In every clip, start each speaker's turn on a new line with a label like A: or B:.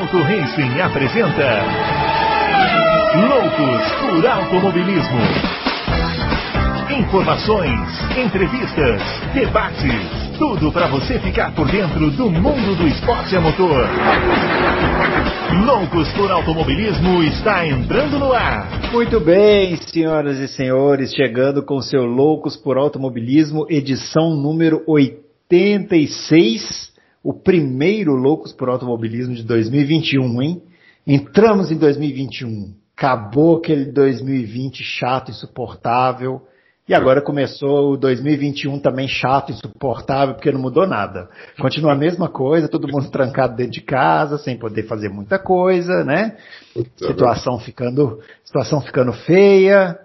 A: Auto Racing apresenta Loucos por Automobilismo. Informações, entrevistas, debates, tudo para você ficar por dentro do mundo do esporte a motor. Loucos por Automobilismo está entrando no ar.
B: Muito bem, senhoras e senhores, chegando com seu Loucos por Automobilismo, edição número 86 o primeiro Loucos por Automobilismo de 2021, hein? Entramos em 2021. Acabou aquele 2020 chato, insuportável. E agora começou o 2021 também chato, insuportável, porque não mudou nada. Continua a mesma coisa, todo mundo trancado dentro de casa, sem poder fazer muita coisa, né? Situação ficando, situação ficando feia.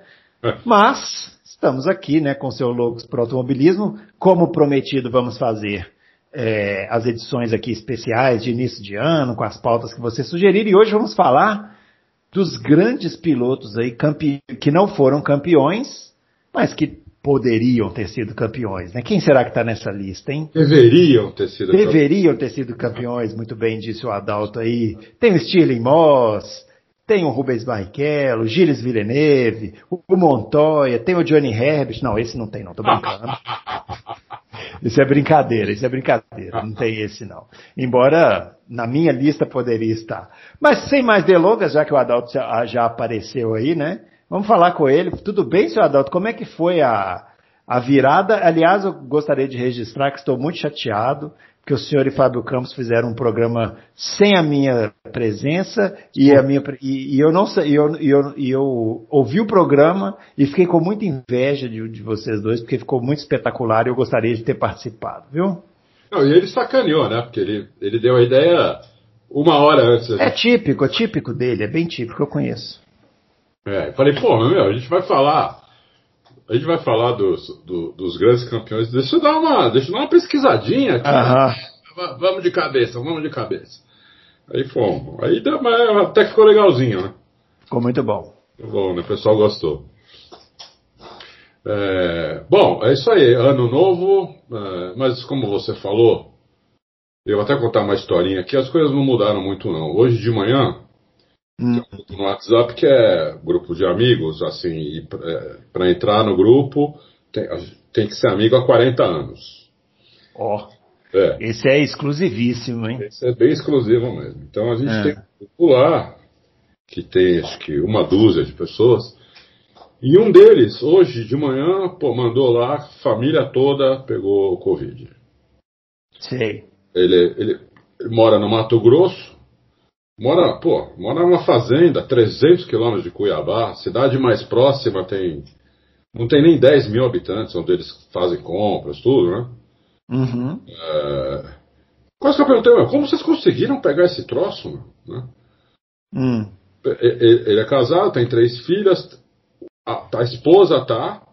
B: É. Mas estamos aqui, né, com seu Loucos por Automobilismo. Como prometido, vamos fazer é, as edições aqui especiais de início de ano, com as pautas que você sugeriram, e hoje vamos falar dos grandes pilotos aí que não foram campeões, mas que poderiam ter sido campeões, né? Quem será que está nessa lista, hein?
C: Deveriam ter sido
B: Deveriam ter sido campeões, muito bem disse o Adalto aí. Tem o Stirling Moss, tem o Rubens Barrichello, o Gilles Villeneuve, o Montoya, tem o Johnny Herbert. Não, esse não tem não, tô brincando. Isso é brincadeira, isso é brincadeira. Não tem esse não. Embora na minha lista poderia estar. Mas sem mais delongas, já que o Adalto já, já apareceu aí, né? Vamos falar com ele. Tudo bem, senhor Adalto? Como é que foi a, a virada? Aliás, eu gostaria de registrar que estou muito chateado que o senhor e Fábio Campos fizeram um programa sem a minha presença e, a minha, e, e eu não eu, eu, eu ouvi o programa e fiquei com muita inveja de, de vocês dois, porque ficou muito espetacular e eu gostaria de ter participado, viu?
C: Não, e ele sacaneou, né? Porque ele, ele deu a ideia uma hora antes.
B: É típico, é típico dele, é bem típico, eu conheço.
C: É, falei, pô, meu, a gente vai falar a gente vai falar dos, do, dos grandes campeões. Deixa eu dar uma, deixa eu dar uma pesquisadinha aqui. Né? Vamos de cabeça, vamos de cabeça. Aí fomos. Aí até que ficou legalzinho, né?
B: Ficou muito bom.
C: Muito bom, né? O pessoal gostou. É, bom, é isso aí. Ano novo, é, mas como você falou, eu vou até contar uma historinha aqui. As coisas não mudaram muito, não. Hoje de manhã, Hum. no WhatsApp que é grupo de amigos, assim, para é, entrar no grupo tem, tem, que ser amigo há 40 anos.
B: Ó. Oh. É. Esse é exclusivíssimo, hein?
C: Esse é bem exclusivo mesmo. Então a gente é. tem um grupo lá, que tem acho que uma dúzia de pessoas. E um deles, hoje de manhã, pô, mandou lá, família toda pegou o Covid.
B: Sei.
C: Ele, ele, ele mora no Mato Grosso, Mora, pô, mora numa fazenda, 300 quilômetros de Cuiabá, cidade mais próxima tem. Não tem nem 10 mil habitantes, onde eles fazem compras, tudo, né?
B: Uhum.
C: É... Quase que eu perguntei, meu, como vocês conseguiram pegar esse troço, né?
B: Hum.
C: Ele é casado, tem três filhas, a, a esposa tá,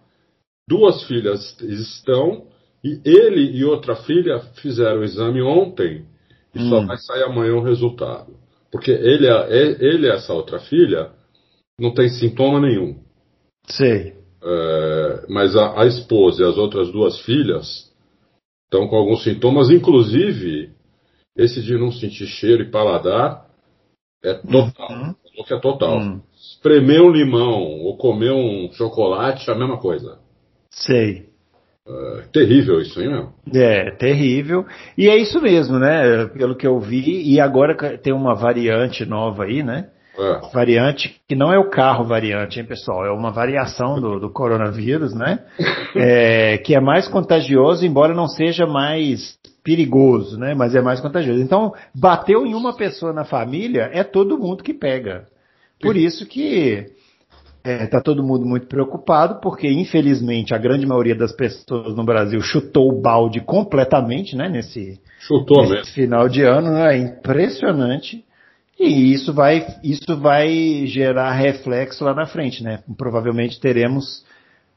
C: duas filhas estão, e ele e outra filha fizeram o exame ontem, e hum. só vai sair amanhã o resultado. Porque ele, ele e essa outra filha não tem sintoma nenhum.
B: Sei.
C: É, mas a, a, esposa e as outras duas filhas estão com alguns sintomas, inclusive esse de não sentir cheiro e paladar é total. Uhum. Que é total. Uhum. Espremer um limão ou comer um chocolate é a mesma coisa.
B: Sei.
C: Uh, terrível isso, hein, meu?
B: É, terrível. E é isso mesmo, né? Pelo que eu vi, e agora tem uma variante nova aí, né? É. Variante que não é o carro variante, hein, pessoal? É uma variação do, do coronavírus, né? É, que é mais contagioso, embora não seja mais perigoso, né? Mas é mais contagioso. Então, bateu em uma pessoa na família, é todo mundo que pega. Por isso que Está é, tá todo mundo muito preocupado, porque infelizmente a grande maioria das pessoas no Brasil chutou o balde completamente, né? Nesse,
C: chutou
B: nesse mesmo. final de ano, né? É impressionante. E isso vai, isso vai gerar reflexo lá na frente, né? Provavelmente teremos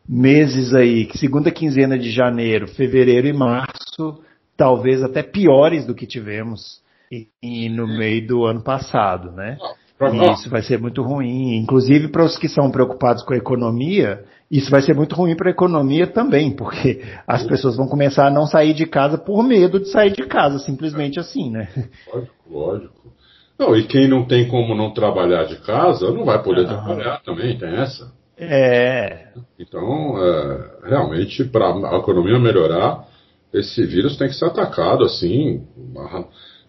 B: meses aí, segunda quinzena de janeiro, fevereiro e março, talvez até piores do que tivemos e, e no meio do ano passado, né? E isso vai ser muito ruim. Inclusive para os que são preocupados com a economia, isso vai ser muito ruim para a economia também, porque as pessoas vão começar a não sair de casa por medo de sair de casa, simplesmente assim, né?
C: Lógico, lógico. Não, e quem não tem como não trabalhar de casa, não vai poder trabalhar também, tem essa.
B: É.
C: Então, é, realmente, para a economia melhorar, esse vírus tem que ser atacado assim.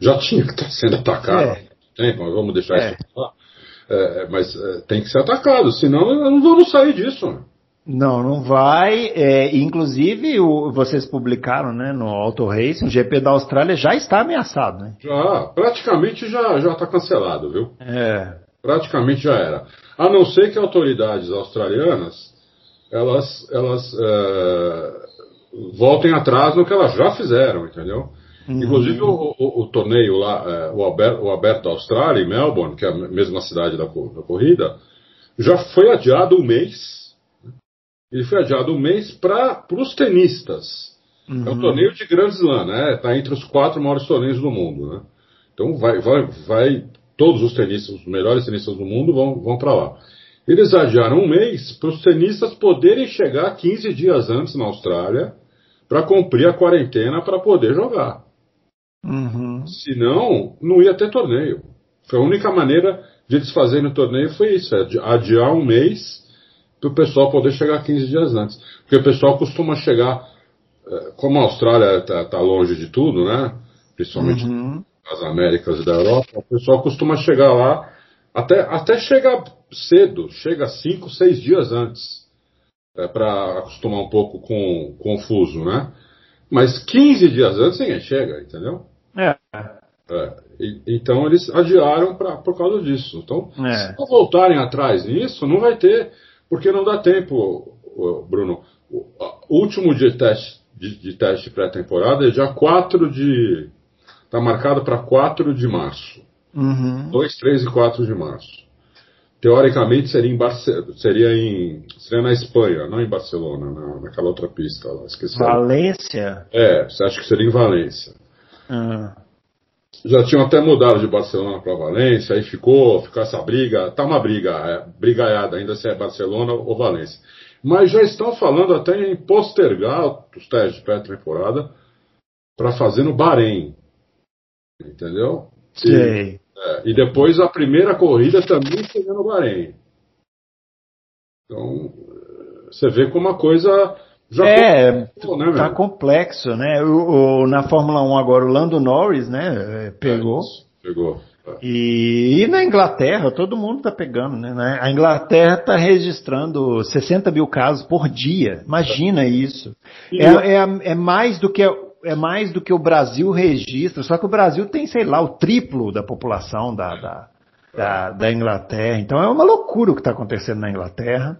C: Já tinha que estar sendo atacado. É. Tempo, vamos deixar é. isso lá. É, mas é, tem que ser atacado, senão não vamos sair disso. Né?
B: Não, não vai. É, inclusive, o, vocês publicaram né, no Auto Racing, o GP da Austrália já está ameaçado, né?
C: Já, praticamente já está cancelado, viu?
B: É.
C: Praticamente já era. A não ser que autoridades australianas elas, elas é, voltem atrás no que elas já fizeram, entendeu? Uhum. Inclusive o, o, o, torneio lá, é, o, aberto, o aberto da Austrália, em Melbourne, que é a mesma cidade da, da corrida, já foi adiado um mês ele foi adiado um mês para os tenistas. Uhum. É um uhum. torneio de Grand Slam, né? Está entre os quatro maiores torneios do mundo, né? Então vai, vai, vai todos os tenistas, os melhores tenistas do mundo vão, vão para lá. Eles adiaram um mês para os tenistas poderem chegar 15 dias antes na Austrália para cumprir a quarentena para poder jogar.
B: Uhum.
C: Senão, não ia ter torneio. Foi a única maneira de eles fazerem o torneio foi isso, é adiar um mês para o pessoal poder chegar 15 dias antes. Porque o pessoal costuma chegar, eh, como a Austrália está tá longe de tudo, né? Principalmente uhum. as Américas e da Europa, o pessoal costuma chegar lá, até, até chega cedo, chega 5, 6 dias antes, é, para acostumar um pouco com, com o fuso, né? Mas 15 dias antes ninguém chega, entendeu?
B: É.
C: E, então eles adiaram pra, por causa disso. Então, é. se não voltarem atrás nisso, não vai ter porque não dá tempo, Bruno. O último dia de teste de, de teste pré-temporada é dia 4 de. Está marcado para 4 de março.
B: Uhum.
C: 2, 3 e 4 de março. Teoricamente seria em, Barce... seria em seria na Espanha, não em Barcelona, na, naquela outra pista lá. Esqueci.
B: Valência?
C: É, você acha que seria em Valência.
B: Uhum
C: já tinham até mudado de Barcelona para Valência, aí ficou, ficou essa briga, tá uma briga, é, brigaiada ainda se é Barcelona ou Valência. Mas já estão falando até em postergar os testes de pré-temporada para fazer no Bahrein. Entendeu?
B: Sei.
C: É, e depois a primeira corrida também seria no Bahrein. Então, você vê como a coisa
B: já é, foi, né, tá complexo, né? O, o, na Fórmula 1 agora o Lando Norris, né? Pegou.
C: É, pegou. É.
B: E, e, na Inglaterra, todo mundo tá pegando, né? A Inglaterra está registrando 60 mil casos por dia. Imagina é. isso. É, é, é, mais do que é mais do que o Brasil registra. Só que o Brasil tem, sei lá, o triplo da população da, da, da, da Inglaterra. Então é uma loucura o que está acontecendo na Inglaterra.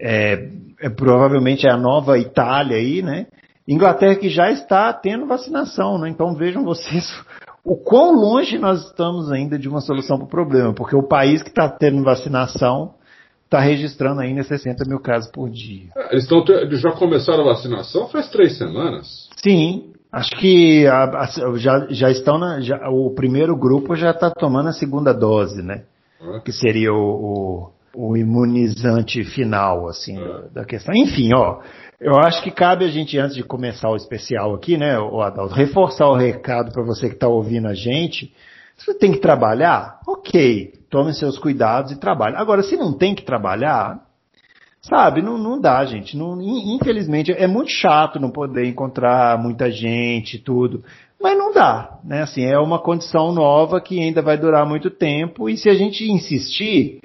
B: É, é, provavelmente é a nova Itália aí, né? Inglaterra que já está tendo vacinação, né? Então vejam vocês o quão longe nós estamos ainda de uma solução para o problema, porque o país que está tendo vacinação está registrando ainda 60 mil casos por dia.
C: É, eles, tão, eles já começaram a vacinação faz três semanas.
B: Sim, acho que a, a, já, já estão na, já, o primeiro grupo já está tomando a segunda dose, né? Ah. Que seria o, o o imunizante final, assim, é. da, da, questão. Enfim, ó, eu acho que cabe a gente, antes de começar o especial aqui, né, o Adalto, reforçar o recado para você que está ouvindo a gente. Se você tem que trabalhar, ok, tome seus cuidados e trabalhe. Agora, se não tem que trabalhar, sabe, não, não dá, gente. Não, infelizmente, é muito chato não poder encontrar muita gente tudo. Mas não dá, né? Assim, é uma condição nova que ainda vai durar muito tempo e se a gente insistir,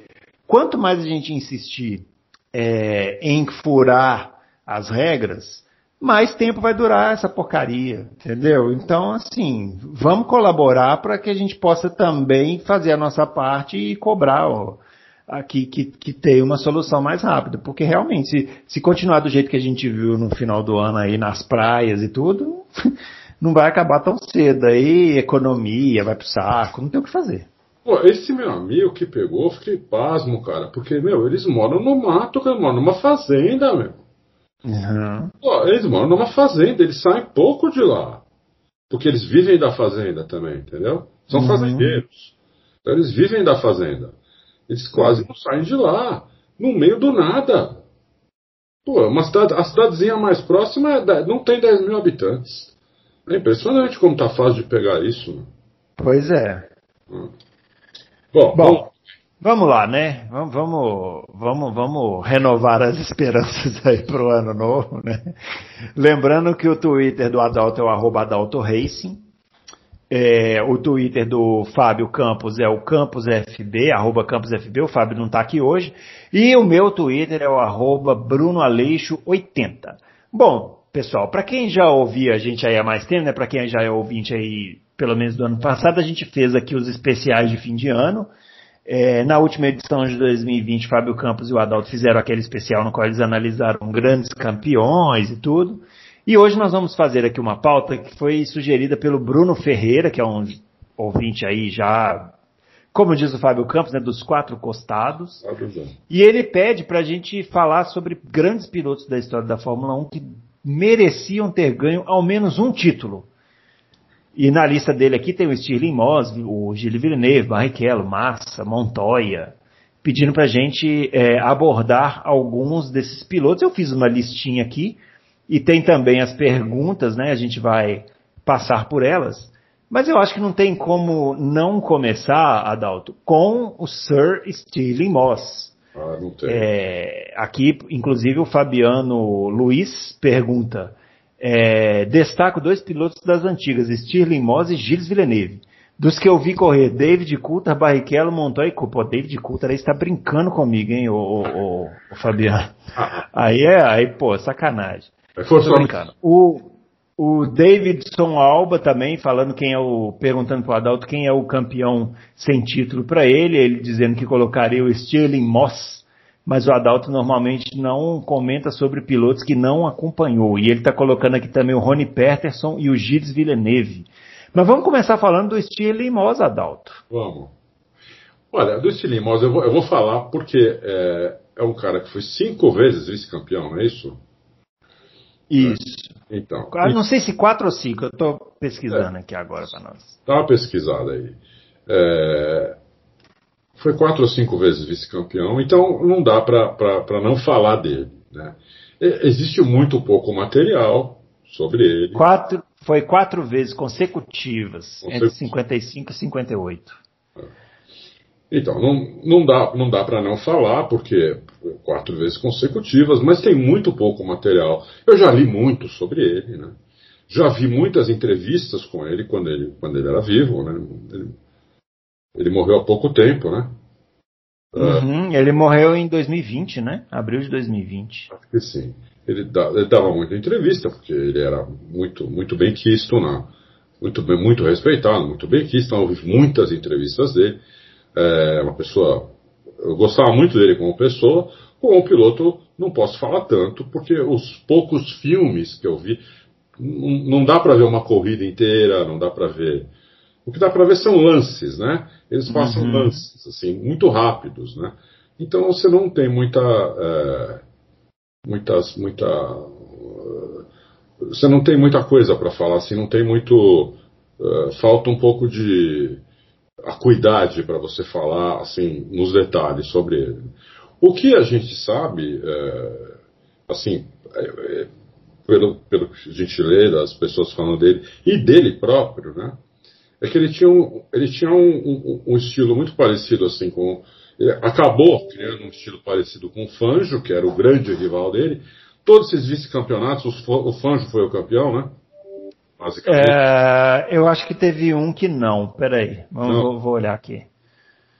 B: Quanto mais a gente insistir é, em furar as regras, mais tempo vai durar essa porcaria, entendeu? Então, assim, vamos colaborar para que a gente possa também fazer a nossa parte e cobrar ó, aqui que, que tenha uma solução mais rápida, porque realmente, se, se continuar do jeito que a gente viu no final do ano aí nas praias e tudo, não vai acabar tão cedo. Aí economia vai pro saco, não tem o que fazer.
C: Pô, esse meu amigo que pegou, fiquei pasmo, cara. Porque, meu, eles moram no mato, eles moram numa fazenda, meu.
B: Uhum.
C: Pô, eles moram numa fazenda, eles saem pouco de lá. Porque eles vivem da fazenda também, entendeu? São uhum. fazendeiros. Então eles vivem da fazenda. Eles quase não saem de lá. No meio do nada. Pô, uma cidade, a cidadezinha mais próxima é, não tem 10 mil habitantes. É impressionante como tá fácil de pegar isso.
B: Pois é.
C: Hum. Bom,
B: Bom, vamos lá, né? Vamos, vamos, vamos, vamos renovar as esperanças aí pro ano novo, né? Lembrando que o Twitter do Adalto é o arroba Adalto Racing. É, o Twitter do Fábio Campos é o CampusFB, arroba CampusFB, o Fábio não está aqui hoje. E o meu Twitter é o arroba BrunoAleixo80. Bom, pessoal, para quem já ouvia a gente aí há mais tempo, né, para quem já é ouvinte aí, pelo menos do ano passado, a gente fez aqui os especiais de fim de ano. É, na última edição de 2020, Fábio Campos e o Adalto fizeram aquele especial no qual eles analisaram grandes campeões e tudo. E hoje nós vamos fazer aqui uma pauta que foi sugerida pelo Bruno Ferreira, que é um ouvinte aí já, como diz o Fábio Campos, né, dos quatro costados. E ele pede para a gente falar sobre grandes pilotos da história da Fórmula 1 que mereciam ter ganho ao menos um título. E na lista dele aqui tem o Stirling Moss, o Gilles Villeneuve, Barrichello, Massa, Montoya, pedindo para a gente é, abordar alguns desses pilotos. Eu fiz uma listinha aqui, e tem também as perguntas, né? A gente vai passar por elas. Mas eu acho que não tem como não começar, Adalto, com o Sir Stirling Moss.
C: Ah, não tem.
B: É, aqui, inclusive, o Fabiano Luiz pergunta: é, destaco dois pilotos das antigas, Stirling Moss e Gilles Villeneuve. Dos que eu vi correr, David Coulter, Barrichello, Montoya e Pô, David Coulter aí está brincando comigo, hein, o, Fabiano. Aí é, aí, pô, sacanagem.
C: É força
B: brincando. O, o Davidson Alba também falando quem é o perguntando para o Adalto quem é o campeão sem título para ele, ele dizendo que colocaria o Stirling Moss, mas o Adalto normalmente não comenta sobre pilotos que não acompanhou. E ele está colocando aqui também o Rony Peterson e o Gilles Villeneuve. Mas vamos começar falando do Stirling Moss, Adalto.
C: Vamos. Olha, do Stirling Moss eu vou, eu vou falar porque é, é um cara que foi cinco vezes vice-campeão, não é isso?
B: Isso.
C: Então.
B: Ah, não sei se quatro ou cinco, eu estou pesquisando é, aqui agora para nós.
C: Dá uma pesquisada aí. É, foi quatro ou cinco vezes vice-campeão, então não dá para não falar dele. Né? Existe muito pouco material sobre ele.
B: Quatro, foi quatro vezes consecutivas, entre 55 e 58.
C: É. Então, não, não dá, não dá para não falar, porque quatro vezes consecutivas, mas tem muito pouco material. Eu já li muito sobre ele, né? Já vi muitas entrevistas com ele quando ele, quando ele era vivo, né? Ele, ele morreu há pouco tempo, né?
B: Uhum, ele morreu em 2020, né? Abril de 2020.
C: Acho que sim. Ele, dava muita entrevista, porque ele era muito, muito bem quisto, né? muito, bem, muito respeitado, muito bem quisto. Então, eu vi muitas entrevistas dele é uma pessoa. Eu gostava muito dele como pessoa, como piloto não posso falar tanto, porque os poucos filmes que eu vi, não, dá para ver uma corrida inteira, não dá para ver. O que dá para ver são lances, né? Eles passam uhum. lances, assim, muito rápidos, né? Então você não tem muita. É, muitas. muita. Você não tem muita coisa para falar, assim, não tem muito. Uh, falta um pouco de acuidade para você falar assim nos detalhes sobre ele. O que a gente sabe, é, assim, é, é, pelo, pelo que a gente lê das pessoas falando dele e dele próprio, né, é que ele tinha um, ele tinha um, um, um estilo muito parecido assim com acabou criando um estilo parecido com o Fanjo, que era o grande rival dele. Todos esses vice-campeonatos, o Fanjo foi o campeão, né?
B: É, eu acho que teve um que não. Peraí, vamos, vou, vou olhar aqui.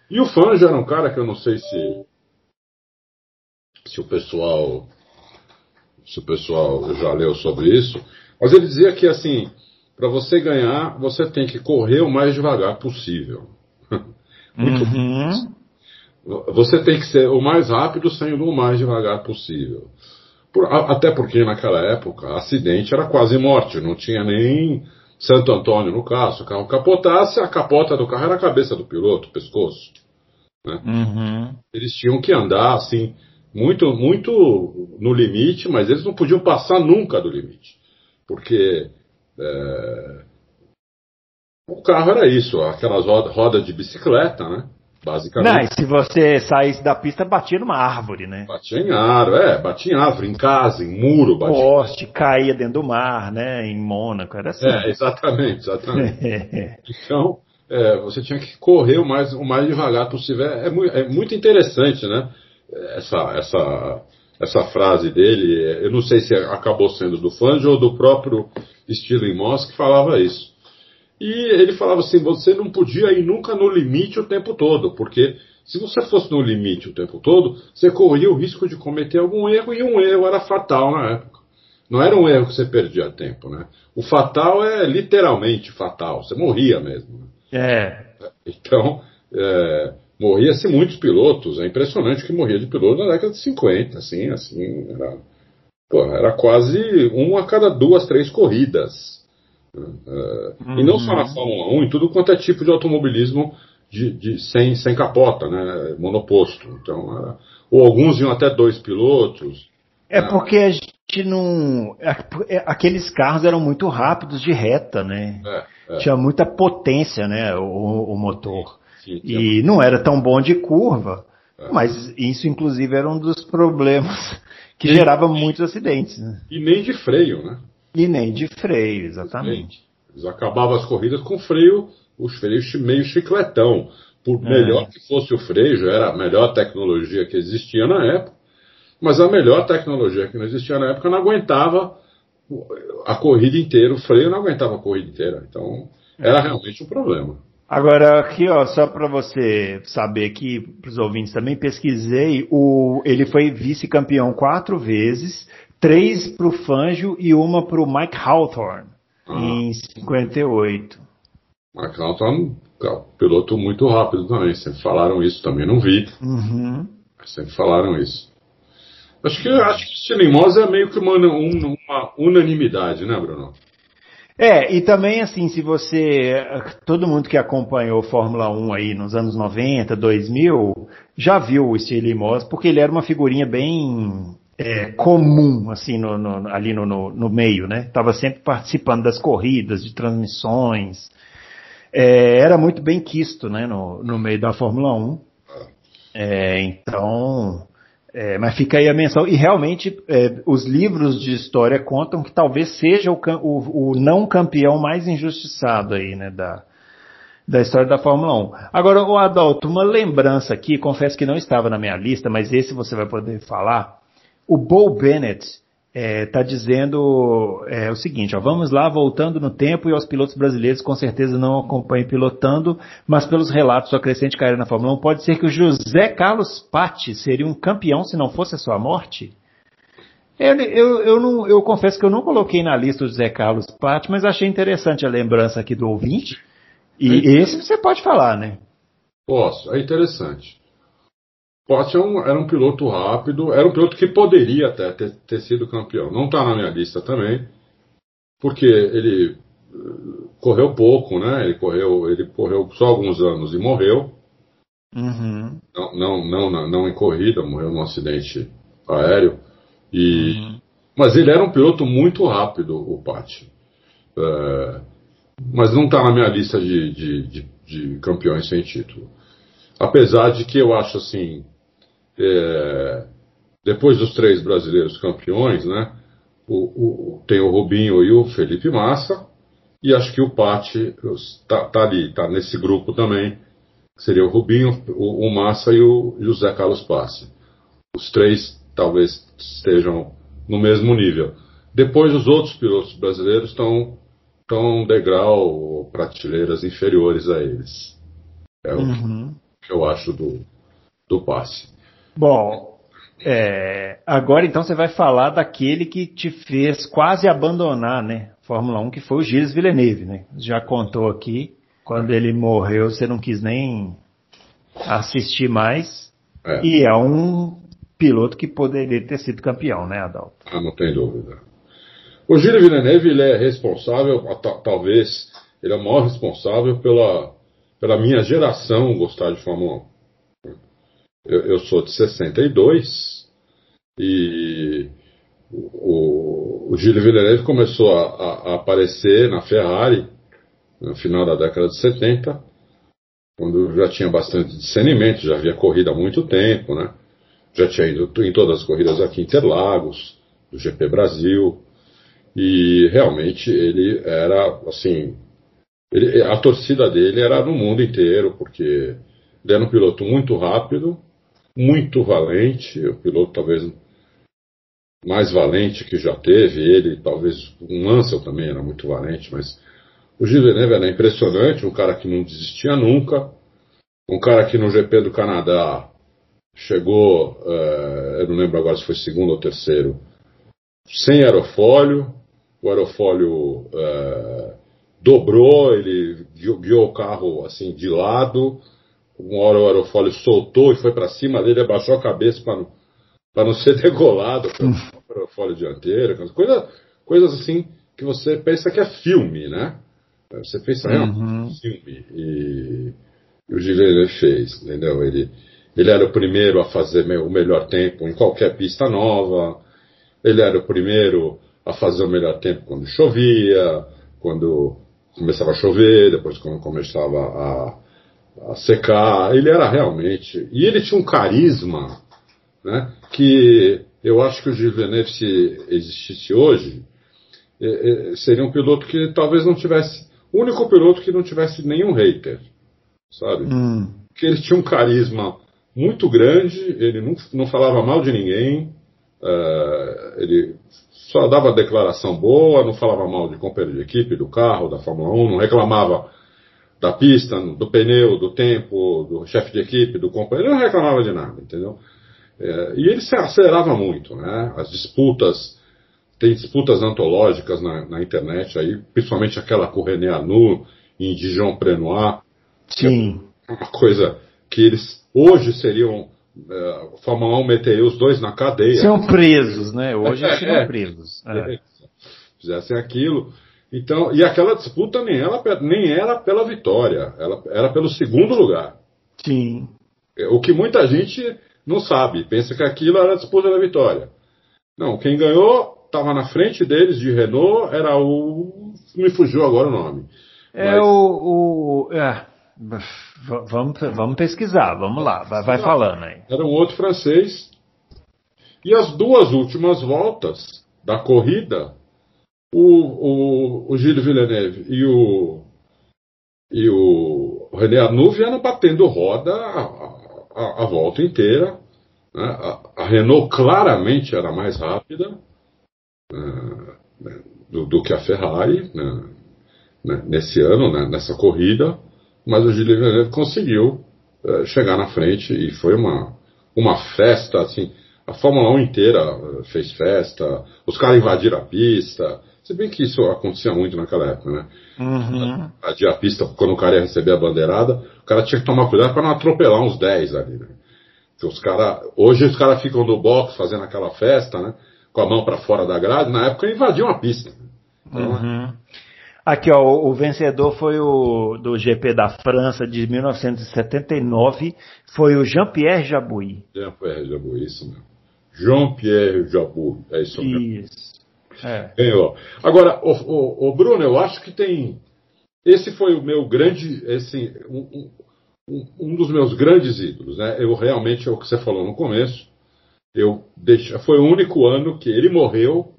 C: E o Fanjo era um cara que eu não sei se se o pessoal se o pessoal já leu sobre isso, mas ele dizia que assim, para você ganhar, você tem que correr o mais devagar possível.
B: Muito uhum.
C: Você tem que ser o mais rápido sendo o mais devagar possível. Por, até porque naquela época, acidente era quase morte, não tinha nem Santo Antônio no. Se o carro capotasse, a capota do carro era a cabeça do piloto, o pescoço. Né?
B: Uhum.
C: Eles tinham que andar assim, muito, muito no limite, mas eles não podiam passar nunca do limite. Porque é, o carro era isso, aquelas rodas roda de bicicleta, né? Basicamente. Não,
B: e se você saísse da pista, batia numa árvore, né?
C: Batia em árvore, é, batia em árvore, em casa, em muro, batia.
B: Poste, caía dentro do mar, né? Em Mônaco, era assim.
C: É, exatamente, exatamente. então, é, você tinha que correr o mais, o mais devagar possível. É, é, é muito interessante, né? Essa, essa, essa frase dele. Eu não sei se acabou sendo do Fangio ou do próprio Stirling Moss que falava isso. E ele falava assim: você não podia ir nunca no limite o tempo todo, porque se você fosse no limite o tempo todo, você corria o risco de cometer algum erro e um erro era fatal na época. Não era um erro que você perdia tempo, né? O fatal é literalmente fatal, você morria mesmo. Né?
B: É.
C: Então, é, morria-se muitos pilotos, é impressionante que morria de piloto na década de 50, assim, assim, era, pô, era quase um a cada duas, três corridas. Uhum. E não só na uhum. Fórmula 1, em tudo quanto é tipo de automobilismo de, de, sem, sem capota, né? Monoposto. Então, era, ou alguns iam até dois pilotos.
B: É né? porque a gente não. É, aqueles carros eram muito rápidos de reta, né? É, é. Tinha muita potência, né? O, o motor. E não era tão bom de curva. É. Mas isso, inclusive, era um dos problemas que gerava muitos acidentes. Né?
C: E nem de freio, né?
B: E nem de freio, exatamente.
C: Eles acabavam as corridas com freio, os freios meio chicletão. Por é. melhor que fosse o freio, já era a melhor tecnologia que existia na época, mas a melhor tecnologia que não existia na época não aguentava a corrida inteira, o freio não aguentava a corrida inteira. Então, era realmente um problema.
B: Agora, aqui, ó, só para você saber aqui, para os ouvintes também, pesquisei, o, ele foi vice-campeão quatro vezes, três para o Fangio e uma para o Mike Hawthorne, ah. em 58.
C: Mike Hawthorne, piloto muito rápido também, sempre falaram isso, também não vi.
B: Uhum.
C: Sempre falaram isso. Acho que, acho que é meio que uma, uma unanimidade, né, Bruno?
B: É, e também assim, se você. Todo mundo que acompanhou Fórmula 1 aí nos anos 90, 2000, já viu o Stirling Moss, porque ele era uma figurinha bem é, comum, assim, no, no, ali no, no, meio, né? Estava sempre participando das corridas, de transmissões. É, era muito bem quisto, né, no, no meio da Fórmula 1. É, então, é, mas fica aí a menção. E realmente, é, os livros de história contam que talvez seja o, o, o, não campeão mais injustiçado aí, né, da, da história da Fórmula 1. Agora, o Adalto, uma lembrança aqui, confesso que não estava na minha lista, mas esse você vai poder falar. O Bo Bennett está é, tá dizendo é, o seguinte, ó, vamos lá, voltando no tempo e aos pilotos brasileiros com certeza não acompanhem pilotando, mas pelos relatos sua crescente carreira na Fórmula 1, pode ser que o José Carlos Patti seria um campeão se não fosse a sua morte? Eu, eu, eu, não, eu confesso que eu não coloquei na lista o José Carlos Patti, mas achei interessante a lembrança aqui do ouvinte. E é esse você pode falar, né?
C: Posso, é interessante. Porsche era um piloto rápido, era um piloto que poderia até ter, ter sido campeão. Não está na minha lista também, porque ele eh, correu pouco, né? Ele correu, ele correu só alguns anos e morreu.
B: Uhum.
C: Não, não, não, não, em corrida, morreu num acidente aéreo. E, uhum. Mas ele era um piloto muito rápido, o Patti. É, mas não está na minha lista de, de, de, de campeões sem título. Apesar de que eu acho assim, é, depois dos três brasileiros campeões, né? O, o, tem o Rubinho e o Felipe Massa, e acho que o Pati está tá ali, está nesse grupo também, seria o Rubinho, o, o Massa e o José Carlos Passe. Os três talvez estejam no mesmo nível. Depois os outros pilotos brasileiros estão estão degrau, prateleiras inferiores a eles. É uhum. o que eu acho do, do passe.
B: Bom, é, agora então você vai falar daquele que te fez quase abandonar, né? Fórmula 1, que foi o Gilles Villeneuve, né? Já contou aqui, quando ele morreu, você não quis nem assistir mais. É. E é um piloto que poderia ter sido campeão, né, Adalto?
C: Ah, não tem dúvida. O Gilles Villeneuve, ele é responsável, talvez, ele é o maior responsável pela, pela minha geração gostar de Fórmula 1. Eu, eu sou de 62 e o, o Gilles Villeneuve começou a, a, a, aparecer na Ferrari no final da década de 70, quando já tinha bastante discernimento, já havia corrido há muito tempo, né? Já tinha ido em todas as corridas aqui em Interlagos, do GP Brasil, e realmente ele era, assim, ele, a torcida dele era no mundo inteiro, porque ele era um piloto muito rápido, muito valente, o piloto talvez mais valente que já teve, ele, talvez o Mansell também era muito valente, mas o Gilles Villeneuve era impressionante, um cara que não desistia nunca, um cara que no GP do Canadá chegou, uh, eu não lembro agora se foi segundo ou terceiro, sem aerofólio, o aerofólio uh, dobrou, ele guiou o carro assim de lado, uma hora o aerofólio soltou e foi para cima dele, abaixou a cabeça para não, não ser degolado pelo aerofólio dianteiro, coisa, coisas assim que você pensa que é filme, né? Você pensa realmente uhum. filme. E, e o Gilles fez, entendeu? Ele, ele era o primeiro a fazer o melhor tempo em qualquer pista nova. Ele era o primeiro a fazer o melhor tempo quando chovia, quando começava a chover, depois quando começava a, a secar. Ele era realmente. E ele tinha um carisma né, que eu acho que o Villeneuve, se existisse hoje, é, é, seria um piloto que talvez não tivesse. O único piloto que não tivesse nenhum hater, sabe? Hum. Que ele tinha um carisma muito grande, ele não, não falava mal de ninguém, uh, ele só dava declaração boa, não falava mal de companheiro de equipe, do carro, da Fórmula 1, não reclamava da pista, do pneu, do tempo, do chefe de equipe, do companheiro, ele não reclamava de nada, entendeu? É, e ele se acelerava muito, né? As disputas, tem disputas antológicas na, na internet aí, principalmente aquela com o René Anu em Dijon Prenoir.
B: Sim.
C: É uma coisa que eles hoje seriam é, Fórmula 1 meter os dois na cadeia.
B: São presos, né? Hoje é, seriam presos. É.
C: Fizessem aquilo. Então, e aquela disputa nem, ela, nem era pela vitória, ela era pelo segundo lugar.
B: Sim.
C: É, o que muita gente não sabe, pensa que aquilo era a disputa da vitória. Não, quem ganhou estava na frente deles de Renault, era o. Me fugiu agora o nome.
B: É Mas... o. o é. Vamos, vamos pesquisar, vamos lá, vai, vai falando aí.
C: Era um outro francês. E as duas últimas voltas da corrida, o, o, o Gilles Villeneuve e o, e o René Arnoux vieram batendo roda a, a, a volta inteira. Né? A, a, Renault claramente era mais rápida uh, do, do, que a Ferrari né? né nesse ano, né? nessa corrida mas o Gilles Villeneuve conseguiu uh, chegar na frente e foi uma, uma festa, assim, a Fórmula 1 inteira uh, fez festa, os caras invadiram a pista, se bem que isso acontecia muito naquela época, né? Uhum. Invadir a pista quando o cara ia receber a bandeirada, o cara tinha que tomar cuidado para não atropelar uns 10 ali, né? Porque os cara, hoje os caras ficam no box fazendo aquela festa, né? Com a mão para fora da grade, na época invadiam a pista.
B: Então, uhum. Aqui, ó, o, vencedor foi o do GP da França de 1979, foi o Jean-Pierre Jabouille.
C: Jean-Pierre Jabouille, isso mesmo. Jean-Pierre Jabouille, é isso mesmo.
B: Isso. É.
C: Ganhou. Agora, o, o, o, Bruno, eu acho que tem. Esse foi o meu grande. Esse, um, um, um dos meus grandes ídolos, né? Eu realmente, é o que você falou no começo, eu deixo, foi o único ano que ele morreu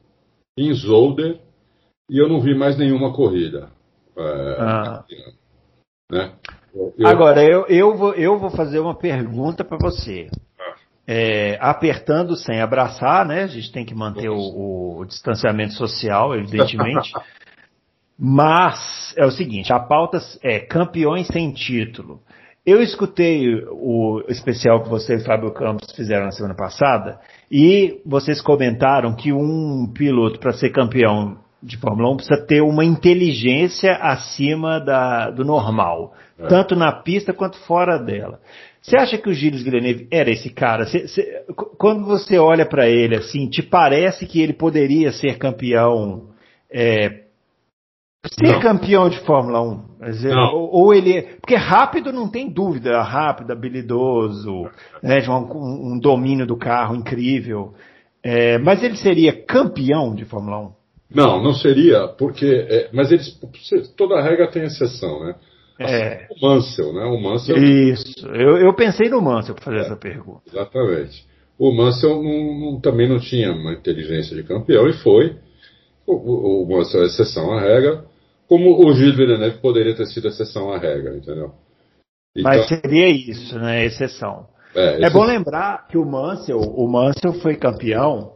C: em Zolder e eu não vi mais nenhuma corrida. É, ah.
B: né? eu, Agora, eu, eu, vou, eu vou fazer uma pergunta para você. É, apertando sem abraçar, né? A gente tem que manter o, o distanciamento social, evidentemente. Mas é o seguinte, a pauta é campeões sem título. Eu escutei o especial que você e o Fábio Campos fizeram na semana passada e vocês comentaram que um piloto para ser campeão de Fórmula 1 precisa ter uma inteligência acima da, do normal, é. tanto na pista quanto fora dela. Você acha que o Gilles Villeneuve era esse cara? Cê, cê, quando você olha para ele assim, te parece que ele poderia ser campeão, é, ser não. campeão de Fórmula 1? Dizer, ou, ou, ele, porque rápido não tem dúvida, rápido, habilidoso, né, um, um domínio do carro incrível. É, mas ele seria campeão de Fórmula 1?
C: Não, não seria, porque. É, mas eles. Toda regra tem exceção, né?
B: É.
C: O Mansell, né? O Mansell.
B: Isso. Eu, eu pensei no Mansell para fazer é, essa pergunta.
C: Exatamente. O Mansell não, não, também não tinha uma inteligência de campeão e foi. O, o, o Mansell é exceção à regra. como o Gilles Villeneuve poderia ter sido exceção à regra, entendeu?
B: Então, Mas seria isso, né? Exceção. É, é bom lembrar que o Mansell, o Mansell foi campeão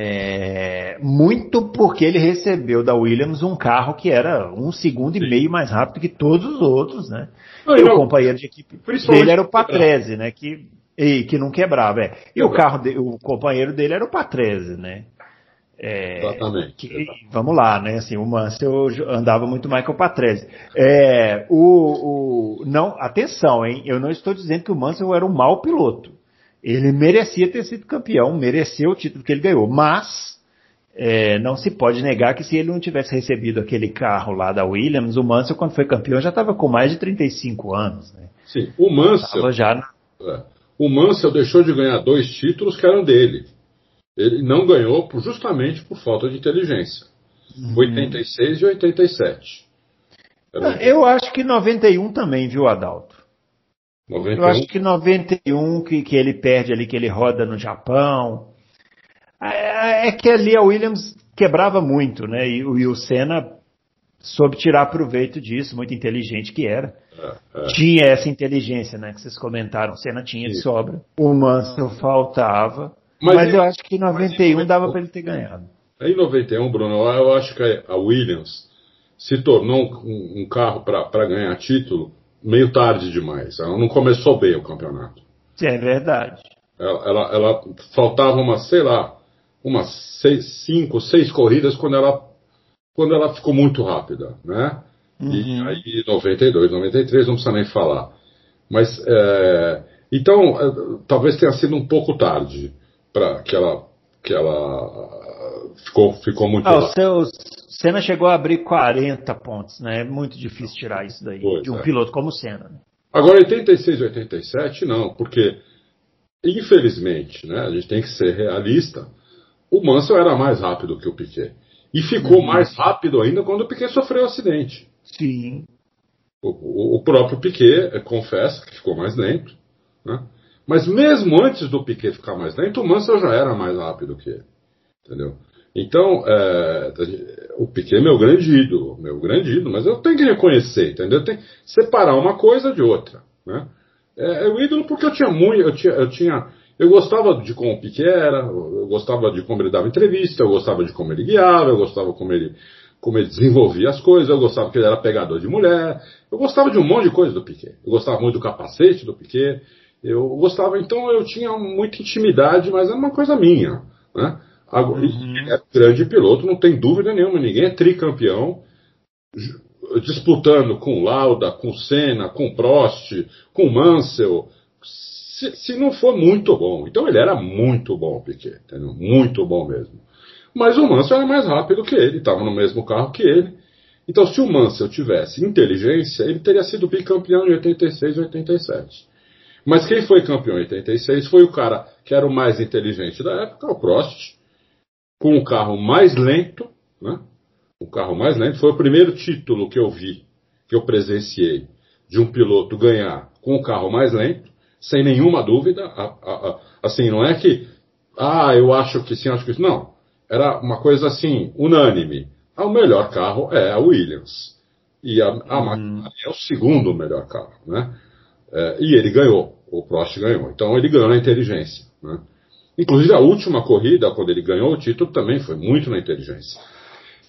B: é, muito porque ele recebeu da Williams um carro que era um segundo e meio mais rápido que todos os outros, né? Não, e o companheiro de equipe dele era o Patrese, né? Que, e, que não quebrava. É. E o carro, de, o companheiro dele era o Patrese, né?
C: É, exatamente,
B: que, Vamos lá, né? Assim, o Mansell andava muito mais que o Patrese. É, o, o, não, atenção, hein? Eu não estou dizendo que o Mansell era um mau piloto. Ele merecia ter sido campeão, mereceu o título que ele ganhou, mas é, não se pode negar que se ele não tivesse recebido aquele carro lá da Williams, o Mansell, quando foi campeão, já estava com mais de 35 anos. Né?
C: Sim, o Mansell. Já na... é, o Mansell deixou de ganhar dois títulos que eram dele ele não ganhou por, justamente por falta de inteligência. Uhum. 86 e 87.
B: Era... Ah, eu acho que 91 também, viu, Adalto? 91? Eu acho que 91 que, que ele perde ali, que ele roda no Japão. É, é que ali a Williams quebrava muito, né? E, e o Senna soube tirar proveito disso, muito inteligente que era. É, é. Tinha essa inteligência, né? Que vocês comentaram. O Senna tinha Sim. de sobra. O Mansell faltava. Mas, mas eu acho que em 91 dava para ele ter ganhado.
C: Em 91, Bruno, eu acho que a Williams se tornou um, um carro para ganhar título meio tarde demais. Ela não começou bem o campeonato.
B: É verdade.
C: Ela, ela, ela faltava umas, sei lá, umas seis, cinco, seis corridas quando ela, quando ela ficou muito rápida, né? Uhum. E aí 92, 93, não precisa nem falar. Mas, é, então, é, talvez tenha sido um pouco tarde para que ela que ela ficou ficou muito.
B: Ah, o seu Senna chegou a abrir 40 pontos, né? É muito difícil tirar isso daí pois de um é. piloto como o Senna. Né?
C: Agora 86, 87 não, porque infelizmente, né? A gente tem que ser realista. O Mansell era mais rápido que o Piquet e ficou uhum. mais rápido ainda quando o Piquet sofreu o um acidente.
B: Sim.
C: O, o, próprio Piquet confessa que ficou mais lento, né? Mas mesmo antes do Piquet ficar mais lento, o Mansell já era mais rápido que ele. Entendeu? Então, é, o Piquet é meu grande ídolo, meu grande ídolo, mas eu tenho que reconhecer, entendeu? Eu tenho que separar uma coisa de outra. Né? É, é o ídolo porque eu tinha muito, eu tinha, eu tinha, eu gostava de como o Piquet era, eu gostava de como ele dava entrevista, eu gostava de como ele guiava, eu gostava como ele, como ele desenvolvia as coisas, eu gostava que ele era pegador de mulher, eu gostava de um monte de coisa do Piquet. Eu gostava muito do capacete do Piquet, eu gostava, então eu tinha muita intimidade, mas era uma coisa minha. Né? Agora, uhum. é grande piloto, não tem dúvida nenhuma, ninguém é tricampeão, disputando com Lauda, com Senna, com Prost, com Mansell, se, se, não for muito bom. Então ele era muito bom, Piquet, entendeu? muito bom mesmo. Mas o Mansell era mais rápido que ele, estava no mesmo carro que ele. Então se o Mansell tivesse inteligência, ele teria sido bicampeão em 86 e 87. Mas quem foi campeão em 86 foi o cara que era o mais inteligente da época, o Prost, com o carro mais lento, né? O carro mais lento foi o primeiro título que eu vi, que eu presenciei, de um piloto ganhar com o carro mais lento, sem nenhuma dúvida. A, a, a, assim, não é que, ah, eu acho que sim, acho que. Não. Era uma coisa assim, unânime. Ah, o melhor carro é a Williams. E a, uhum. é o segundo melhor carro, né? É, e ele ganhou o Prost ganhou. Então ele ganhou na inteligência. Né? Inclusive a última corrida, quando ele ganhou o título, também foi muito na inteligência.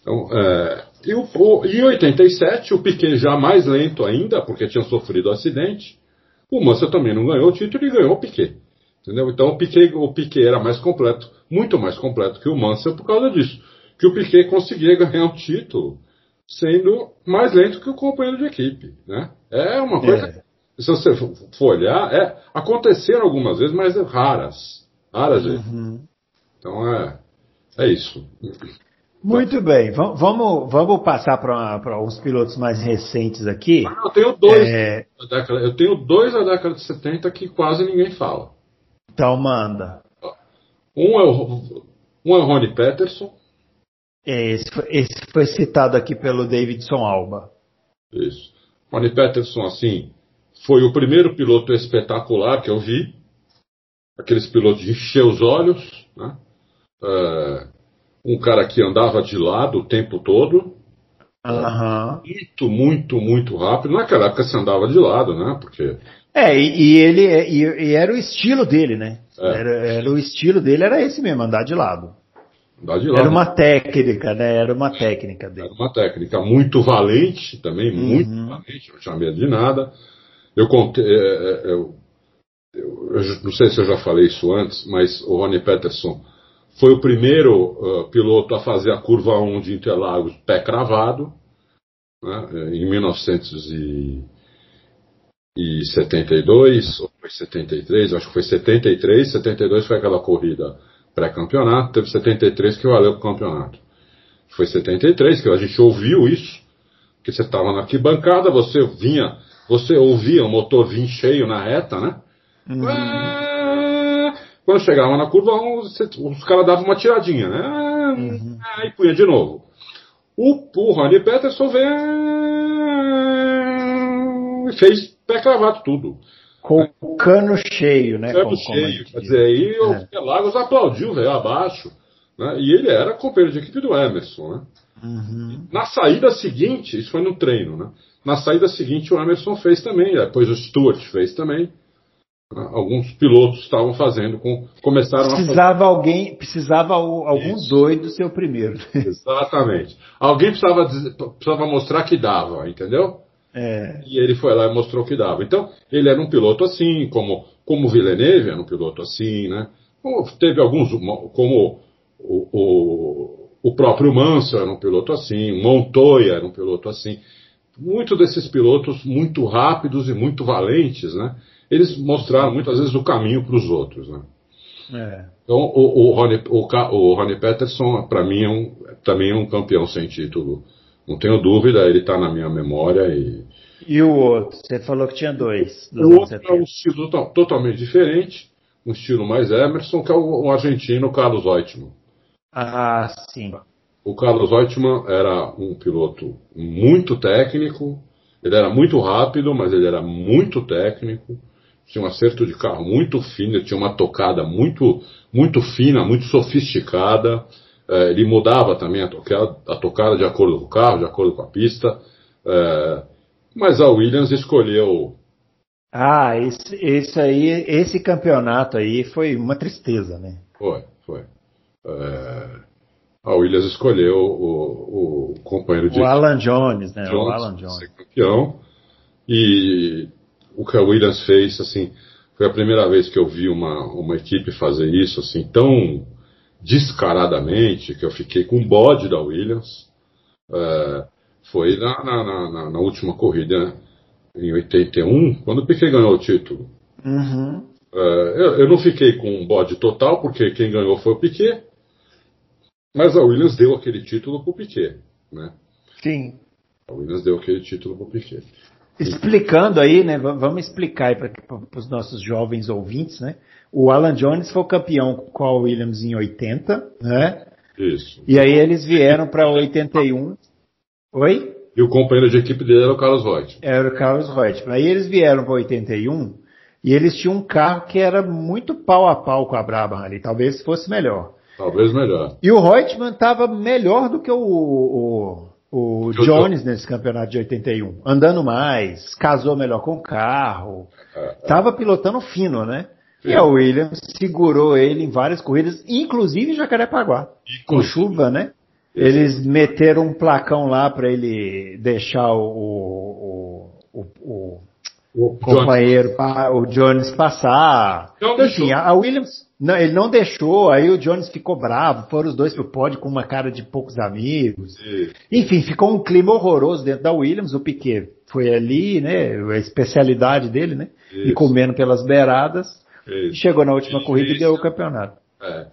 C: Então, é, e o, o, em 87, o Piquet já mais lento ainda, porque tinha sofrido um acidente, o Mansell também não ganhou o título e ganhou o Piquet. Entendeu? Então o Piquet, o Piquet era mais completo, muito mais completo que o Mansell por causa disso. Que o Piquet conseguia ganhar o título sendo mais lento que o companheiro de equipe. Né? É uma coisa é se você for olhar, é, aconteceram algumas vezes, mas raras. Vezes. Uhum. Então é, é isso.
B: Muito bem, vamos, vamos passar para uns pilotos mais recentes aqui.
C: Ah, eu tenho dois é... década, eu tenho dois da década de 70 que quase ninguém fala.
B: Então manda.
C: Um é o, um é o Ronnie Peterson.
B: É, esse, foi, esse foi citado aqui pelo Davidson Alba.
C: Isso. Ronnie Peterson, assim, foi o primeiro piloto espetacular que eu vi. Aqueles pilotos de encher os olhos. Né? É, um cara que andava de lado o tempo todo.
B: Uhum.
C: Muito, muito, muito rápido. Naquela época você andava de lado, né? Porque.
B: É, e, e ele e, e, era o estilo dele, né?
C: É.
B: Era, era, o estilo dele, era esse mesmo, andar de lado.
C: Andar de lado.
B: Era uma técnica, né? Era uma técnica dele.
C: Era uma técnica muito valente também, muito
B: Uhum.
C: valente, não tinha medo de nada. Eu contei. é, é, eu, eu- eu não sei se eu já falei isso antes, mas o Ronnie Peterson foi o primeiro ah, piloto a fazer a curva 1 de Interlagos pé cravado, né, em 1972, ou foi 73, acho que foi 73, 72 foi aquela corrida pré-campeonato, teve 73 que valeu o campeonato. Foi 73 que a gente ouviu isso, que você estava na arquibancada, você vinha, você ouvia o motor vir cheio na reta, né?
B: Uhum.
C: Ah, Quando chegava na curva 1, você- os caras davam uma tiradinha, né? Ah,
B: Uhum.
C: Aí punha de novo. O, o Ronnie Peterson veio e fez pé cravado tudo.
B: Com o cano cheio, né?
C: Cano cheio. Quer
B: diz.
C: dizer, aí o
B: É.
C: Pelagos aplaudiu, veio abaixo. Né? E ele era companheiro de equipe do Emerson, né?
B: Uhum.
C: Na saída seguinte, isso foi no treino, né? Na saída seguinte o Emerson fez também, depois o Stuart fez também. Né? Alguns pilotos estavam fazendo, com, começaram a fazer.
B: Precisava alguém, precisava o- algum
C: Isso.
B: doido ser o primeiro.
C: Exatamente. Alguém precisava, precisava mostrar que dava, entendeu?
B: É.
C: E ele foi lá e mostrou que dava. Então, ele era um piloto assim, como, como Villeneuve era um piloto assim, né? Teve alguns, como o, o, o próprio Mansell era um piloto assim, Montoya era um piloto assim. Muitos desses pilotos muito rápidos e muito valentes, né? Eles mostraram muitas vezes o caminho para os outros, né?
B: É.
C: Então, o, o, Ronnie, o, o Ronnie Peterson, para mim, é um, também é um campeão sem título. Não tenho dúvida, ele está na minha memória. E...
B: E o outro? Você falou que tinha dois.
C: O outro é
B: 70.
C: um estilo to- totalmente diferente, um estilo mais Emerson, que é o, o argentino Carlos Reutemann.
B: Ah, sim.
C: O Carlos Reutemann era um piloto muito técnico, ele era muito rápido, mas ele era muito técnico, tinha um acerto de carro muito fino, ele tinha uma tocada muito, muito fina, muito sofisticada. Eh, ele mudava também a tocada, a tocada de acordo com o carro, de acordo com a pista. Eh, mas a Williams escolheu.
B: Ah, esse, esse aí, esse campeonato aí foi uma tristeza, né?
C: Foi, foi. Eh, a Williams escolheu o, o companheiro de
B: O Alan Jones, né? O
C: Jones
B: Alan
C: ser
B: Jones.
C: campeão. E o que a Williams fez, assim, foi a primeira vez que eu vi uma, uma equipe fazer isso, assim, tão descaradamente, que eu fiquei com bode da Williams. É, foi na, na, na- na última corrida, em 81, quando o Piquet ganhou o título.
B: Uhum.
C: É, eu, eu não fiquei com um bode total, porque quem ganhou foi o Piquet, mas a Williams deu aquele título pro Piquet, né?
B: Sim.
C: A Williams deu aquele título pro Piquet.
B: Explicando aí, né? va- Vamos explicar aí para os nossos jovens ouvintes, né? O Alan Jones foi o campeão com a Williams em 80, né?
C: Isso.
B: E aí eles vieram para 81. Oi?
C: E o companheiro de equipe dele era o Carlos Voigt.
B: Era o Carlos Reutemann. Aí eles vieram para 81 e eles tinham um carro que era muito pau a pau com a Brabham ali. Talvez fosse melhor.
C: Talvez melhor.
B: E o Reutemann estava melhor do que o, o, o Jones nesse campeonato de 81. Andando mais, casou melhor com o carro. Tava pilotando fino, né? E a Williams segurou ele em várias corridas, inclusive em Jacarepaguá. Com chuva, né? Eles meteram um placão lá para ele deixar o, o, o, o companheiro, pa- o Jones passar.
C: Deixou.
B: Enfim, a Williams, não, ele não deixou, aí o Jones ficou bravo, foram os dois pro pódio com uma cara de poucos amigos.
C: Jones-
B: Enfim, ficou um clima horroroso dentro da Williams, o Piquet foi ali, né, a especialidade dele, né, e
C: Isso.
B: comendo pelas beiradas, e
C: Isso.
B: chegou na última corrida e ganhou o campeonato.
C: É.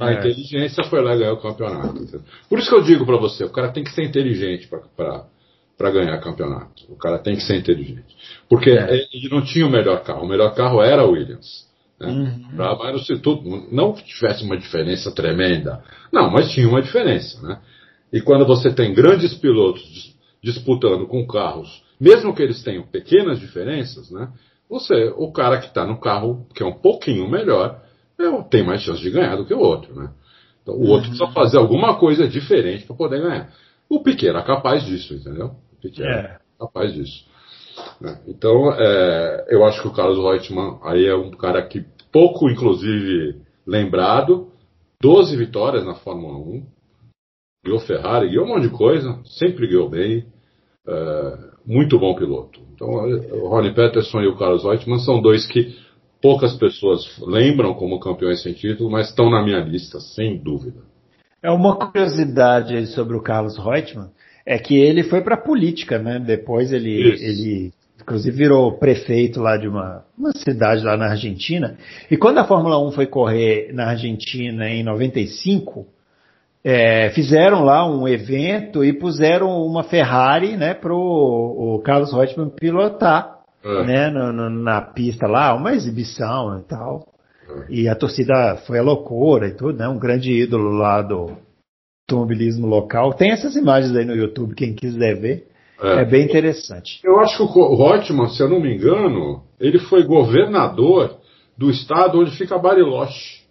C: A
B: É.
C: inteligência foi lá ganhar o campeonato. Por isso que eu digo pra você, o cara tem que ser inteligente pra ganhar campeonato. O cara tem que ser inteligente. Porque
B: É.
C: ele não tinha o melhor carro. O melhor carro era a Williams. Né?
B: Uhum.
C: Pra- mas não, se tudo, não que tivesse uma diferença tremenda. Não, mas tinha uma diferença. Né? E quando você tem grandes pilotos dis- disputando com carros, mesmo que eles tenham pequenas diferenças, né? Você, o cara que está no carro que é um pouquinho melhor, é, tem mais chance de ganhar do que o outro, né? Então, o outro precisa fazer alguma coisa diferente para poder ganhar. O Piquet era capaz disso, entendeu? O Piquet é. era capaz disso. Né? Então, é, eu acho que o Carlos Reutemann aí é um cara que pouco, inclusive, lembrado. 12 vitórias na Fórmula 1. Guiou Ferrari, guiou um monte de coisa, sempre guiou bem. É, muito bom piloto. Então, o Ronnie Peterson e o Carlos Reutemann são dois que poucas pessoas lembram como campeões sem título, mas estão na minha lista, sem dúvida.
B: É uma curiosidade sobre o Carlos Reutemann, é que ele foi para a política, né? Depois ele, ele, inclusive, virou prefeito lá de uma, uma cidade lá na Argentina. E quando a Fórmula 1 foi correr na Argentina em 95, é, fizeram lá um evento e puseram uma Ferrari, né, para o Carlos Reutemann pilotar, é. né, no, no, na pista lá, uma exibição e tal. E a torcida foi a loucura e tudo, né? Um grande ídolo lá do automobilismo local. Tem essas imagens aí no YouTube, quem quiser ver. É, é bem interessante.
C: Eu acho que o Rotman, se eu não me engano, ele foi governador do estado onde fica Bariloche.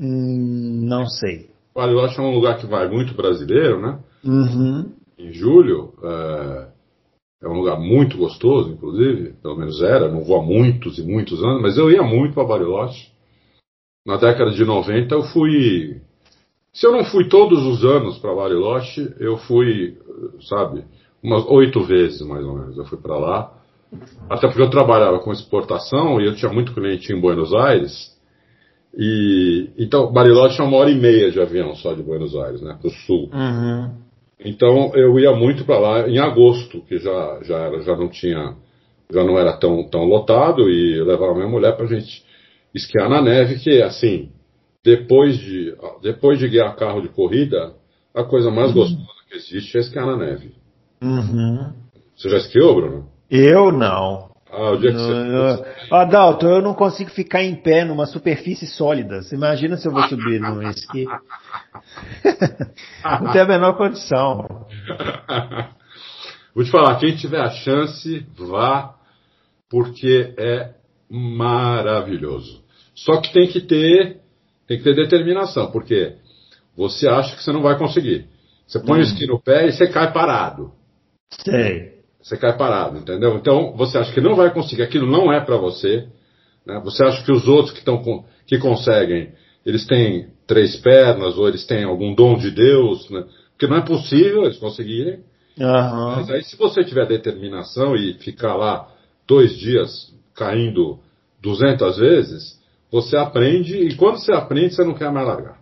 B: Hum, não sei.
C: Bariloche é um lugar que vai muito brasileiro, né?
B: Uhum.
C: Em julho. É, é um lugar muito gostoso, inclusive. Pelo menos era. Não vou há muitos e muitos anos, mas eu ia muito para Bariloche na década de 90 eu fui. Se eu não fui todos os anos para Bariloche, eu fui, sabe, umas oito vezes mais ou menos. Eu fui para lá. Até porque eu trabalhava com exportação e eu tinha muito cliente em Buenos Aires. E então Bariloche é uma hora e meia de avião só de Buenos Aires, né, para o sul.
B: Uhum.
C: Então eu ia muito para lá em agosto, que já já era, já não tinha, já não era tão tão lotado e eu levava minha mulher para gente esquiar na neve, que assim, depois de, depois de guiar carro de corrida, a coisa mais uhum. gostosa que existe é esquiar na neve.
B: Uhum.
C: Você já esquiou, Bruno?
B: Eu não.
C: Ah, o dia que você...
B: Adalto, eu não consigo ficar em pé numa superfície sólida. Você imagina se eu vou subir no esqui? não tem a menor condição.
C: Vou te falar, quem tiver a chance, vá, porque é maravilhoso. Só que tem que ter, tem que ter determinação, porque você acha que você não vai conseguir. Você põe hum. o esqui no pé e você cai parado.
B: Sei.
C: Você cai parado, entendeu? Então você acha que não vai conseguir, aquilo não é para você. Né? Você acha que os outros que, estão que conseguem, eles têm três pernas ou eles têm algum dom de Deus, né? porque não é possível eles conseguirem.
B: Uhum.
C: Mas aí se você tiver determinação e ficar lá dois dias caindo 200 vezes, você aprende e quando você aprende, você não quer mais largar.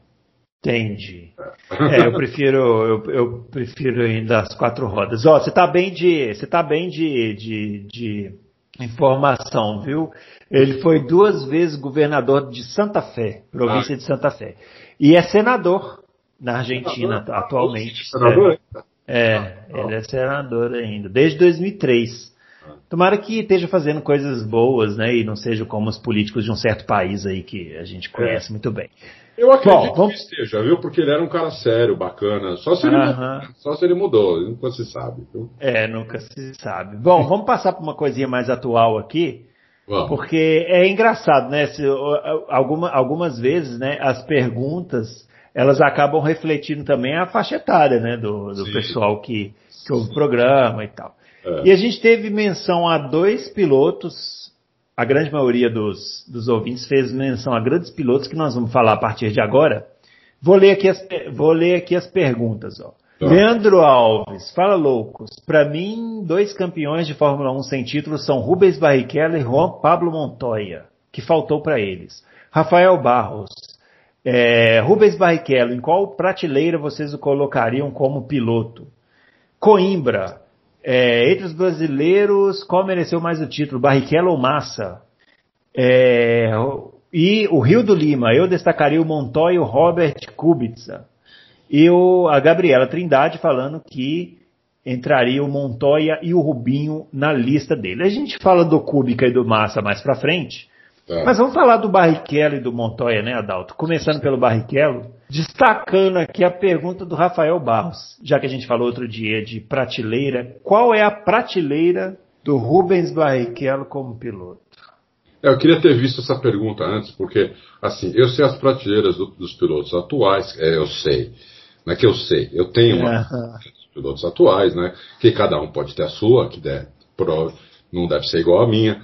B: Entendi. É, eu prefiro, eu, eu, prefiro ainda as quatro rodas. Ó, você tá bem de, você tá bem de, de, de informação, viu? Ele foi duas vezes governador de Santa Fé, província ah. de Santa Fé, e é senador na Argentina senador? atualmente.
C: Senador?
B: É, é, ele é senador ainda, desde 2003. Tomara que esteja fazendo coisas boas, né? E não seja como os políticos de um certo país aí que a gente conhece é. muito bem.
C: Eu acredito Bom, vamos... que esteja, viu? Porque ele era um cara sério, bacana. Só se ele, uh -huh. mudou, só se ele mudou, nunca se sabe. Viu?
B: É, nunca se sabe. Bom, vamos passar para uma coisinha mais atual aqui. Vamos. Porque é engraçado, né? Se, alguma, algumas vezes, né, as perguntas elas acabam refletindo também a faixa etária, né, do, do pessoal que, que ouve o programa e tal. É. E a gente teve menção a dois pilotos, a grande maioria dos, dos ouvintes fez menção a grandes pilotos que nós vamos falar a partir de agora. Vou ler aqui as, vou ler aqui as perguntas. Ó. Tá. Leandro Alves, fala loucos. Para mim, dois campeões de Fórmula 1 sem título são Rubens Barrichello e Juan Pablo Montoya, que faltou para eles. Rafael Barros, é, Rubens Barrichello, em qual prateleira vocês o colocariam como piloto? Coimbra, é, entre os brasileiros, qual mereceu mais o título? Barrichello ou Massa? É, e o Rio do Lima, eu destacaria o Montoya e o Robert Kubica. E o, a Gabriela Trindade falando que entraria o Montoya e o Rubinho na lista dele. A gente fala do Kubica e do Massa mais pra frente, é. Mas vamos falar do Barrichello e do Montoya, né, Adalto? Começando pelo Barrichello, destacando aqui a pergunta do Rafael Barros, já que a gente falou outro dia de prateleira, qual é a prateleira do Rubens Barrichello como piloto?
C: É, eu queria ter visto essa pergunta antes, porque, assim, eu sei as prateleiras do, dos pilotos atuais, é, eu sei. Não é que eu sei, eu tenho uma. pilotos atuais, né? Que cada um pode ter a sua, que der, não deve ser igual a minha.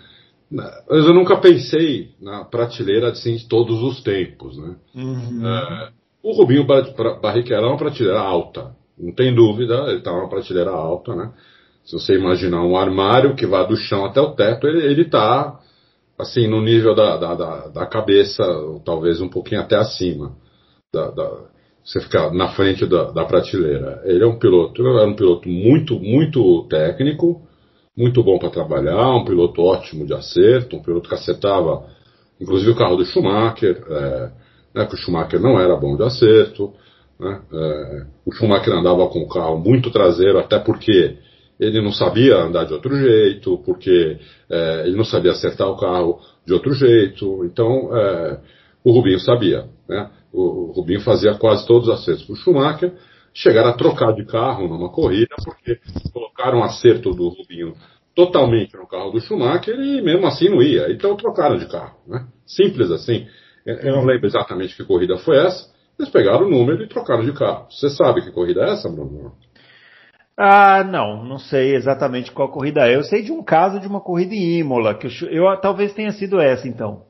C: Mas eu nunca pensei na prateleira assim, de todos os tempos, né? Uhum. É, o Rubinho Barrichello é uma prateleira alta, não tem dúvida, ele está uma prateleira alta, né? Se você imaginar um armário que vai do chão até o teto, ele está assim no nível da, da, da, da, cabeça, talvez um pouquinho até acima. Da, da, você ficar na frente da, da prateleira. Ele é um piloto, era um piloto muito, muito técnico, muito bom para trabalhar, um piloto ótimo de acerto, um piloto que acertava, inclusive o carro do Schumacher, é, né, que o Schumacher não era bom de acerto, né, é, o Schumacher andava com o carro muito traseiro, até porque ele não sabia andar de outro jeito, porque é, ele não sabia acertar o carro de outro jeito, então é, o Rubinho sabia, né, o, o Rubinho fazia quase todos os acertos para o Schumacher, chegaram a trocar de carro numa corrida, porque colocaram um acerto do Rubinho totalmente no carro do Schumacher e mesmo assim não ia. Então trocaram de carro. Né? Simples assim. Eu não lembro exatamente que corrida foi essa. Eles pegaram o número e trocaram de carro. Você sabe que corrida é essa, Bruno?
B: Ah, não, não sei exatamente qual corrida é. Eu sei de um caso de uma corrida em Imola, que eu, eu talvez tenha sido essa então.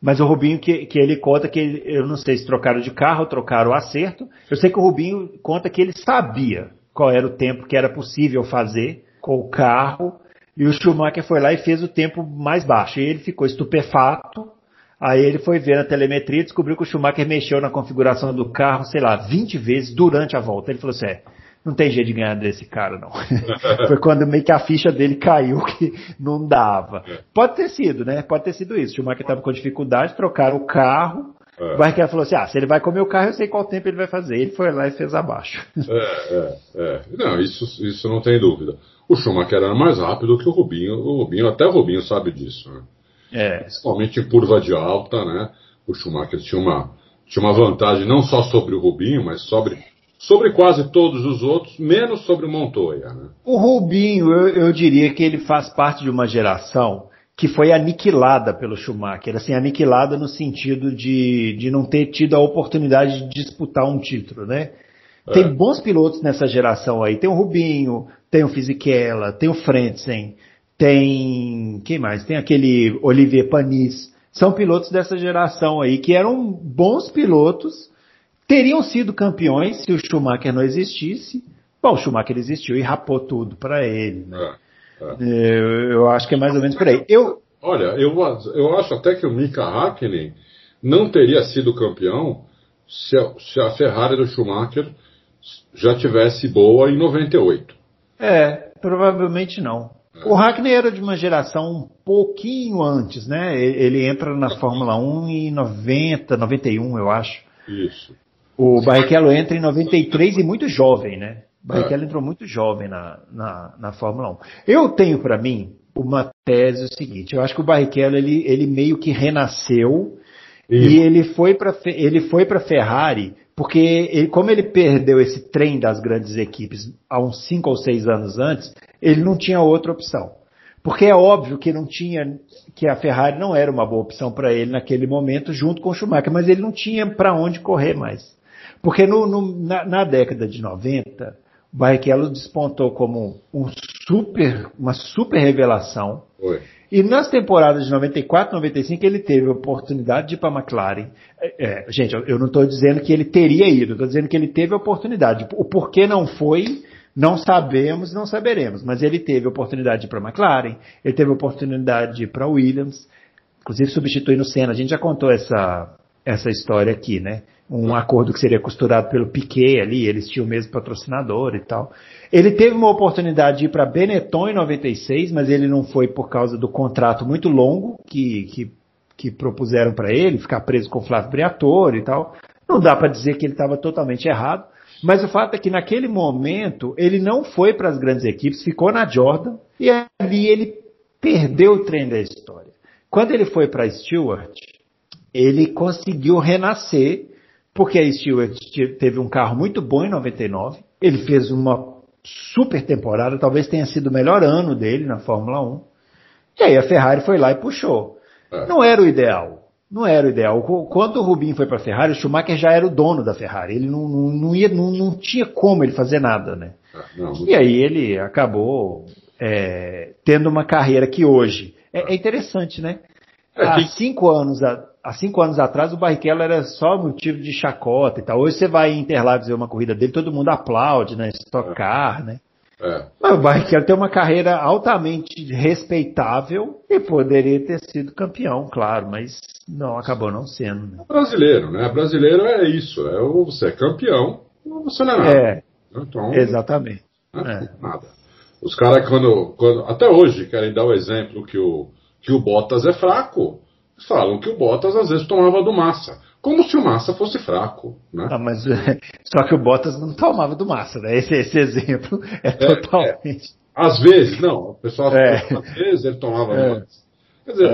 B: Mas o Rubinho que, que ele conta que ele, eu não sei se trocaram de carro ou trocaram o acerto. Eu sei que o Rubinho conta que ele sabia qual era o tempo que era possível fazer com o carro. E o Schumacher foi lá e fez o tempo mais baixo. E ele ficou estupefato. Aí ele foi ver na telemetria e descobriu que o Schumacher mexeu na configuração do carro, sei lá, 20 vezes durante a volta. Ele falou assim: é, não tem jeito de ganhar desse cara, não. Foi quando meio que a ficha dele caiu que não dava. Pode ter sido, né? Pode ter sido isso. O Schumacher estava com dificuldade, trocaram o carro. É. O Barrichello falou assim: ah, se ele vai comer o carro, eu sei qual tempo ele vai fazer. Ele foi lá e fez abaixo.
C: É, é, é. Não, isso, isso não tem dúvida. O Schumacher era mais rápido que o Rubinho. O Rubinho, até o Rubinho sabe disso, né? É. Principalmente em curva de alta, né? O Schumacher tinha uma, tinha uma vantagem não só sobre o Rubinho, mas sobre sobre quase todos os outros, menos sobre o Montoya. Né?
B: O Rubinho, eu, eu, diria que ele faz parte de uma geração que foi aniquilada pelo Schumacher, assim, aniquilada no sentido de, de não ter tido a oportunidade de disputar um título, né? É. Tem bons pilotos nessa geração aí, tem o Rubinho, tem o Fisichella, tem o Frentzen, tem, quem mais? Tem aquele Olivier Panis, são pilotos dessa geração aí que eram bons pilotos, teriam sido campeões se o Schumacher não existisse. Bom, o Schumacher existiu e rapou tudo para ele. Né? É, é. Eu, eu, acho que é mais ou menos por aí. Eu,
C: Olha, eu, eu acho até que o Mika Hakkinen não teria sido campeão se a, se a Ferrari do Schumacher já tivesse boa em 98.
B: É, provavelmente não. É. O Hackney era de uma geração um pouquinho antes, né? Ele entra na Fórmula 1 em 90, 91, eu acho.
C: Isso.
B: O Barrichello entra em 93 e muito jovem, né? O Barrichello é. entrou muito jovem na, na, na Fórmula 1. Eu tenho para mim uma tese o seguinte, eu acho que o Barrichello ele, ele meio que renasceu e ele foi para ele foi para Ferrari porque ele, como ele perdeu esse trem das grandes equipes há uns cinco ou seis anos antes, ele não tinha outra opção. Porque é óbvio que não tinha que a Ferrari não era uma boa opção para ele naquele momento junto com o Schumacher, mas ele não tinha para onde correr mais. Porque no, no, na, na, década de 90, o Barrichello despontou como um super, uma super revelação.
C: Foi.
B: E nas temporadas de 94, 95, ele teve a oportunidade de ir para a McLaren. É, é, gente, eu, eu não estou dizendo que ele teria ido, estou dizendo que ele teve a oportunidade. O porquê não foi, não sabemos, não saberemos. Mas ele teve oportunidade para a McLaren, ele teve oportunidade para a Williams, inclusive substituindo o Senna. A gente já contou essa, essa história aqui, né? um acordo que seria costurado pelo Piquet ali, eles tinham o mesmo patrocinador e tal. Ele teve uma oportunidade de ir para Benetton em 96, mas ele não foi por causa do contrato muito longo que, que, que propuseram para ele, ficar preso com o Flávio Briatore e tal. Não dá para dizer que ele estava totalmente errado, mas o fato é que naquele momento ele não foi para as grandes equipes, ficou na Jordan e ali ele perdeu o trem da história. Quando ele foi para Stewart, ele conseguiu renascer porque a Stewart teve um carro muito bom em 99, ele fez uma super temporada, talvez tenha sido o melhor ano dele na Fórmula 1. E aí a Ferrari foi lá e puxou. É. Não era o ideal, não era o ideal. Quando o Rubinho foi para a Ferrari, o Schumacher já era o dono da Ferrari. Ele não, não, não, ia, não, não tinha como ele fazer nada, né? Ah, não. E aí ele acabou é, tendo uma carreira que hoje é, é interessante, né? É, há cinco anos, há cinco anos atrás o Barrichello era só motivo de chacota e tal. Hoje você vai em Interlagos ver uma corrida dele, todo mundo aplaude, né? Stock Car, né? É. Mas o Barrichello tem uma carreira altamente respeitável e poderia ter sido campeão, claro, mas não acabou não sendo. Né?
C: Brasileiro, né? Brasileiro é isso, é ou você é campeão ou você não é nada.
B: É, então, exatamente.
C: Né? É. Nada. Os caras quando, quando até hoje querem dar o exemplo que o que o Bottas é fraco, falam que o Bottas às vezes tomava do Massa. Como se o Massa fosse fraco, né?
B: Ah, mas só que o Bottas não tomava do Massa, né? Esse, esse exemplo é, é totalmente.
C: É. Às vezes, não. O pessoal é. às vezes ele tomava é. Massa. Quer dizer,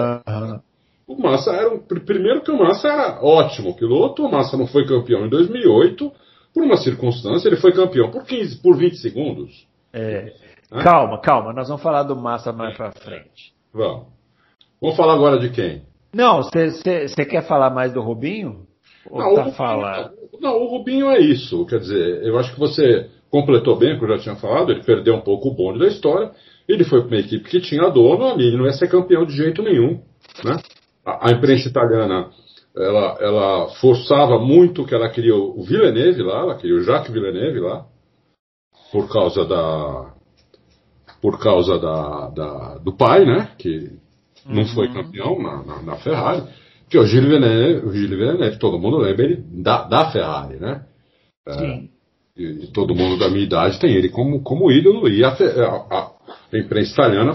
C: o Massa era um, primeiro que o Massa era ótimo piloto, o Massa não foi campeão em 2008 por uma circunstância, ele foi campeão por 15, por 20 segundos.
B: É. Calma, calma, nós vamos falar do Massa mais para frente.
C: Vamos. Vamos falar agora de quem?
B: Não, você quer falar mais do Rubinho?
C: Ou não, tá Rubinho, falar... não, o Rubinho é isso. Quer dizer, eu acho que você completou bem o que eu já tinha falado. Ele perdeu um pouco o bonde da história. Ele foi para uma equipe que tinha dono ali. Ele não ia ser campeão de jeito nenhum. Né? A, a imprensa italiana ela, ela forçava muito que ela queria o Villeneuve lá, ela queria o Jacques Villeneuve lá, por causa da por causa da, da do pai, né, que não uhum. foi campeão na, na, na, Ferrari, que o Gilles Villeneuve, o Gilles Villeneuve, todo mundo lembra ele da, da Ferrari, né? É, Sim. E, e, todo mundo da minha idade tem ele como, como ídolo, e a, a, a imprensa italiana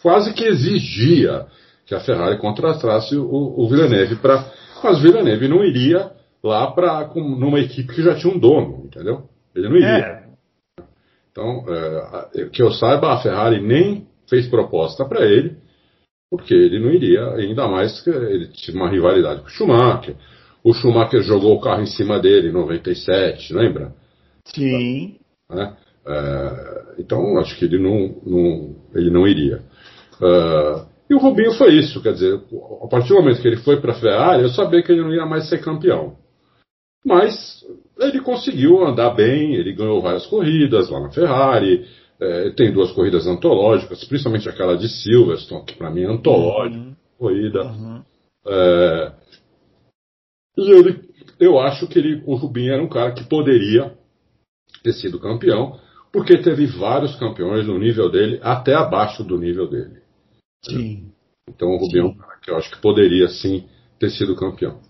C: quase que exigia que a Ferrari contratasse o, o Villeneuve para. Mas o Villeneuve não iria lá para numa equipe que já tinha um dono, entendeu? Ele não iria. É. Então, é, que eu saiba, a Ferrari nem fez proposta para ele porque ele não iria, ainda mais que ele tinha uma rivalidade com o Schumacher. O Schumacher jogou o carro em cima dele em 97, lembra?
B: Sim.
C: É, é, então, acho que ele não, não ele não iria. É, e o Rubinho foi isso, quer dizer, a partir do momento que ele foi para a Ferrari, eu sabia que ele não ia mais ser campeão. Mas ele conseguiu andar bem, ele ganhou várias corridas lá na Ferrari, é, tem duas corridas antológicas, principalmente aquela de Silverstone, que para mim é antológica, uhum. corrida. Uhum. É, e ele, eu acho que ele, o Rubinho era um cara que poderia ter sido campeão, porque teve vários campeões no nível dele, até abaixo do nível dele.
B: Sim.
C: Então o Rubinho é um cara que eu acho que poderia sim ter sido campeão.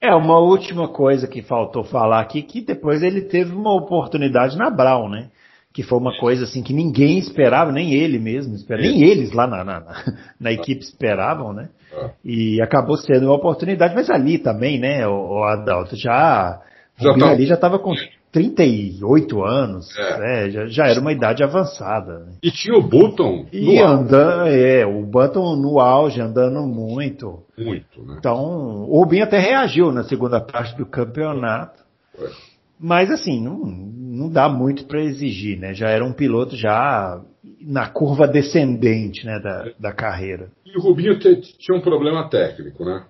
B: É, uma última coisa que faltou falar aqui, que depois ele teve uma oportunidade na Brown, né? Que foi uma coisa assim que ninguém esperava, nem ele mesmo, esperava, nem eles lá na, na, na, equipe esperavam, né? É. E acabou sendo uma oportunidade, mas ali também, né, o, o Adalto já, já tá... ali já estava com 38 anos, é. né, já, já, era uma idade avançada. Né?
C: E tinha o Button
B: e andando, é, o Button no auge, andando muito.
C: Muito, né?
B: Então, o Rubinho até reagiu na segunda parte do campeonato. É. Mas assim, não, não dá muito para exigir, né? Já era um piloto já na curva descendente, né, da, da carreira.
C: E o Rubinho te, tinha um problema técnico, né?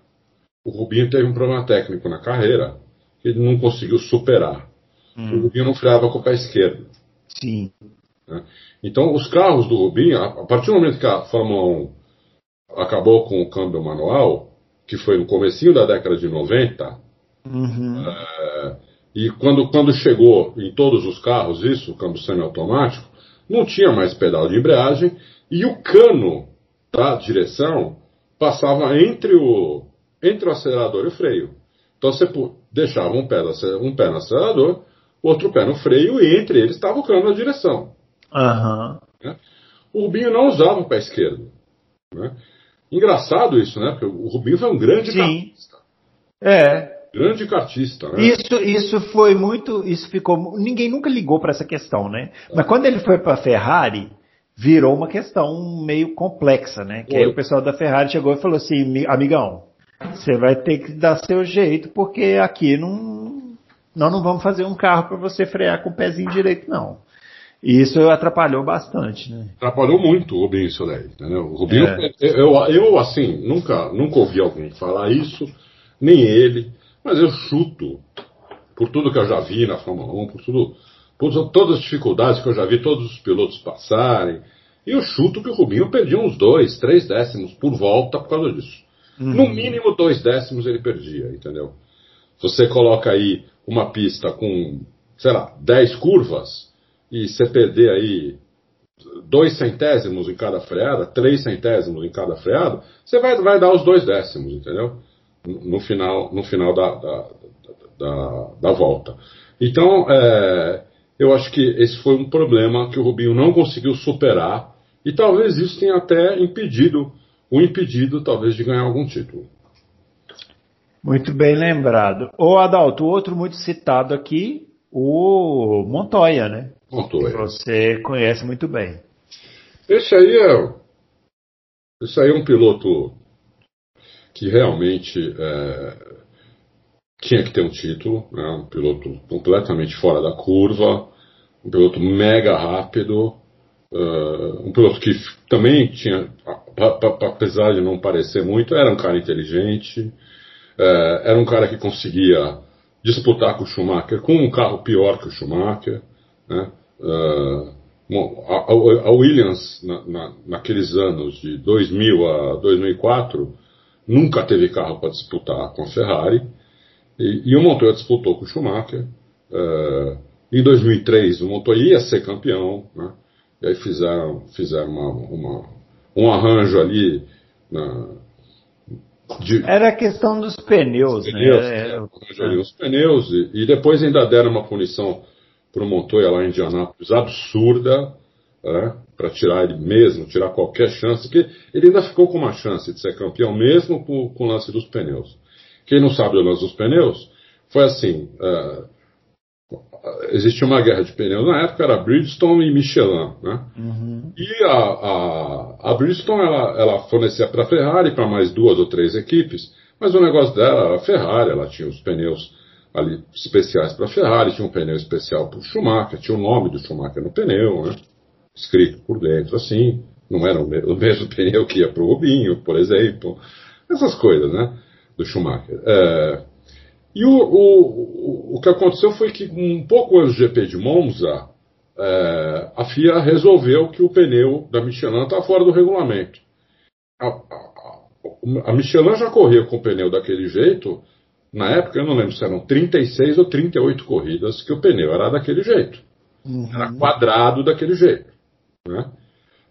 C: O Rubinho teve um problema técnico na carreira que ele não conseguiu superar. Hum. O Rubinho não freava com o pé esquerdo.
B: Sim.
C: Né? Então, os carros do Rubinho, a, partir do momento que a Fórmula 1 acabou com o câmbio manual, que foi no comecinho da década de 90,
B: uhum.
C: é, e quando, quando chegou em todos os carros isso, o câmbio semiautomático, não tinha mais pedal de embreagem e o cano da direção passava entre o, entre o acelerador e o freio. Então você deixava um pé, um pé no acelerador, outro pé no freio e entre eles estava o cano da direção.
B: Uhum.
C: Né? O Rubinho não usava o pé esquerdo. Né? Engraçado isso, né? Porque o Rubinho foi um grande
B: Sim. É,
C: Grande cartista, né?
B: Isso, isso foi muito, isso ficou, ninguém nunca ligou para essa questão, né? Mas quando ele foi para a Ferrari, virou uma questão meio complexa, né? Que aí o pessoal da Ferrari chegou e falou assim, amigão, você vai ter que dar seu jeito, porque aqui não, nós não vamos fazer um carro para você frear com o pezinho direito, não. E isso atrapalhou bastante, né?
C: Atrapalhou muito o Rubinho isso daí, entendeu? O Rubinho, é. eu, eu, assim, nunca, nunca ouvi alguém falar isso, nem ele, mas eu chuto, por tudo que eu já vi na Fórmula 1, por tudo, por todas as dificuldades que eu já vi todos os pilotos passarem, e eu chuto que o Rubinho perdia uns dois, três décimos por volta por causa disso. Uhum. No mínimo dois décimos ele perdia, entendeu? Você coloca aí uma pista com, sei lá, dez curvas, e você perder aí dois centésimos em cada freada, três centésimos em cada freada, você vai, vai dar os dois décimos, entendeu? No final, no final da, da, da, da volta. Então, é, eu acho que esse foi um problema que o Rubinho não conseguiu superar e talvez isso tenha até impedido, o impedido talvez de ganhar algum título.
B: Muito bem lembrado. O Adalto, outro muito citado aqui, o Montoya, né?
C: Montoya.
B: Que você conhece muito bem.
C: Esse aí é, esse aí é um piloto que realmente é, tinha que ter um título, né? um piloto completamente fora da curva, um piloto mega rápido, uh, um piloto que também tinha, apesar de não parecer muito, era um cara inteligente, uh, era um cara que conseguia disputar com o Schumacher com um carro pior que o Schumacher. Né? Uh, a, Williams, na, na, naqueles anos de 2000 a 2004, nunca teve carro para disputar com a Ferrari. E, e, o Montoya disputou com o Schumacher. Uh, em 2003, o Montoya ia ser campeão. Né? E aí fizeram, fizeram uma, uma, um arranjo ali na,
B: de... Era a questão dos pneus, né?
C: pneus né? É, é. Os pneus, e, e, depois ainda deram uma punição para o Montoya lá em Indianápolis absurda, né? para tirar ele mesmo, tirar qualquer chance, que ele ainda ficou com uma chance de ser campeão mesmo com, com o lance dos pneus. Quem não sabe o lance dos pneus, foi assim, uh, existia uma guerra de pneus na época, era Bridgestone e Michelin, né? Uhum. E a, a, a Bridgestone, ela, ela fornecia para a Ferrari, para mais duas ou três equipes, mas o negócio dela era a Ferrari, ela tinha os pneus ali especiais para a Ferrari, tinha um pneu especial para o Schumacher, tinha o nome do Schumacher no pneu, né? Escrito por dentro, assim, não era o mesmo pneu que ia para o Rubinho, por exemplo, essas coisas, né? Do Schumacher. É, e o, o, o que aconteceu foi que, um pouco antes do GP de Monza, é, a FIA resolveu que o pneu da Michelin está fora do regulamento. A, a, a, Michelin já correu com o pneu daquele jeito, na época eu não lembro se eram 36 ou 38 corridas que o pneu era daquele jeito. Uhum. Era quadrado daquele jeito. Né?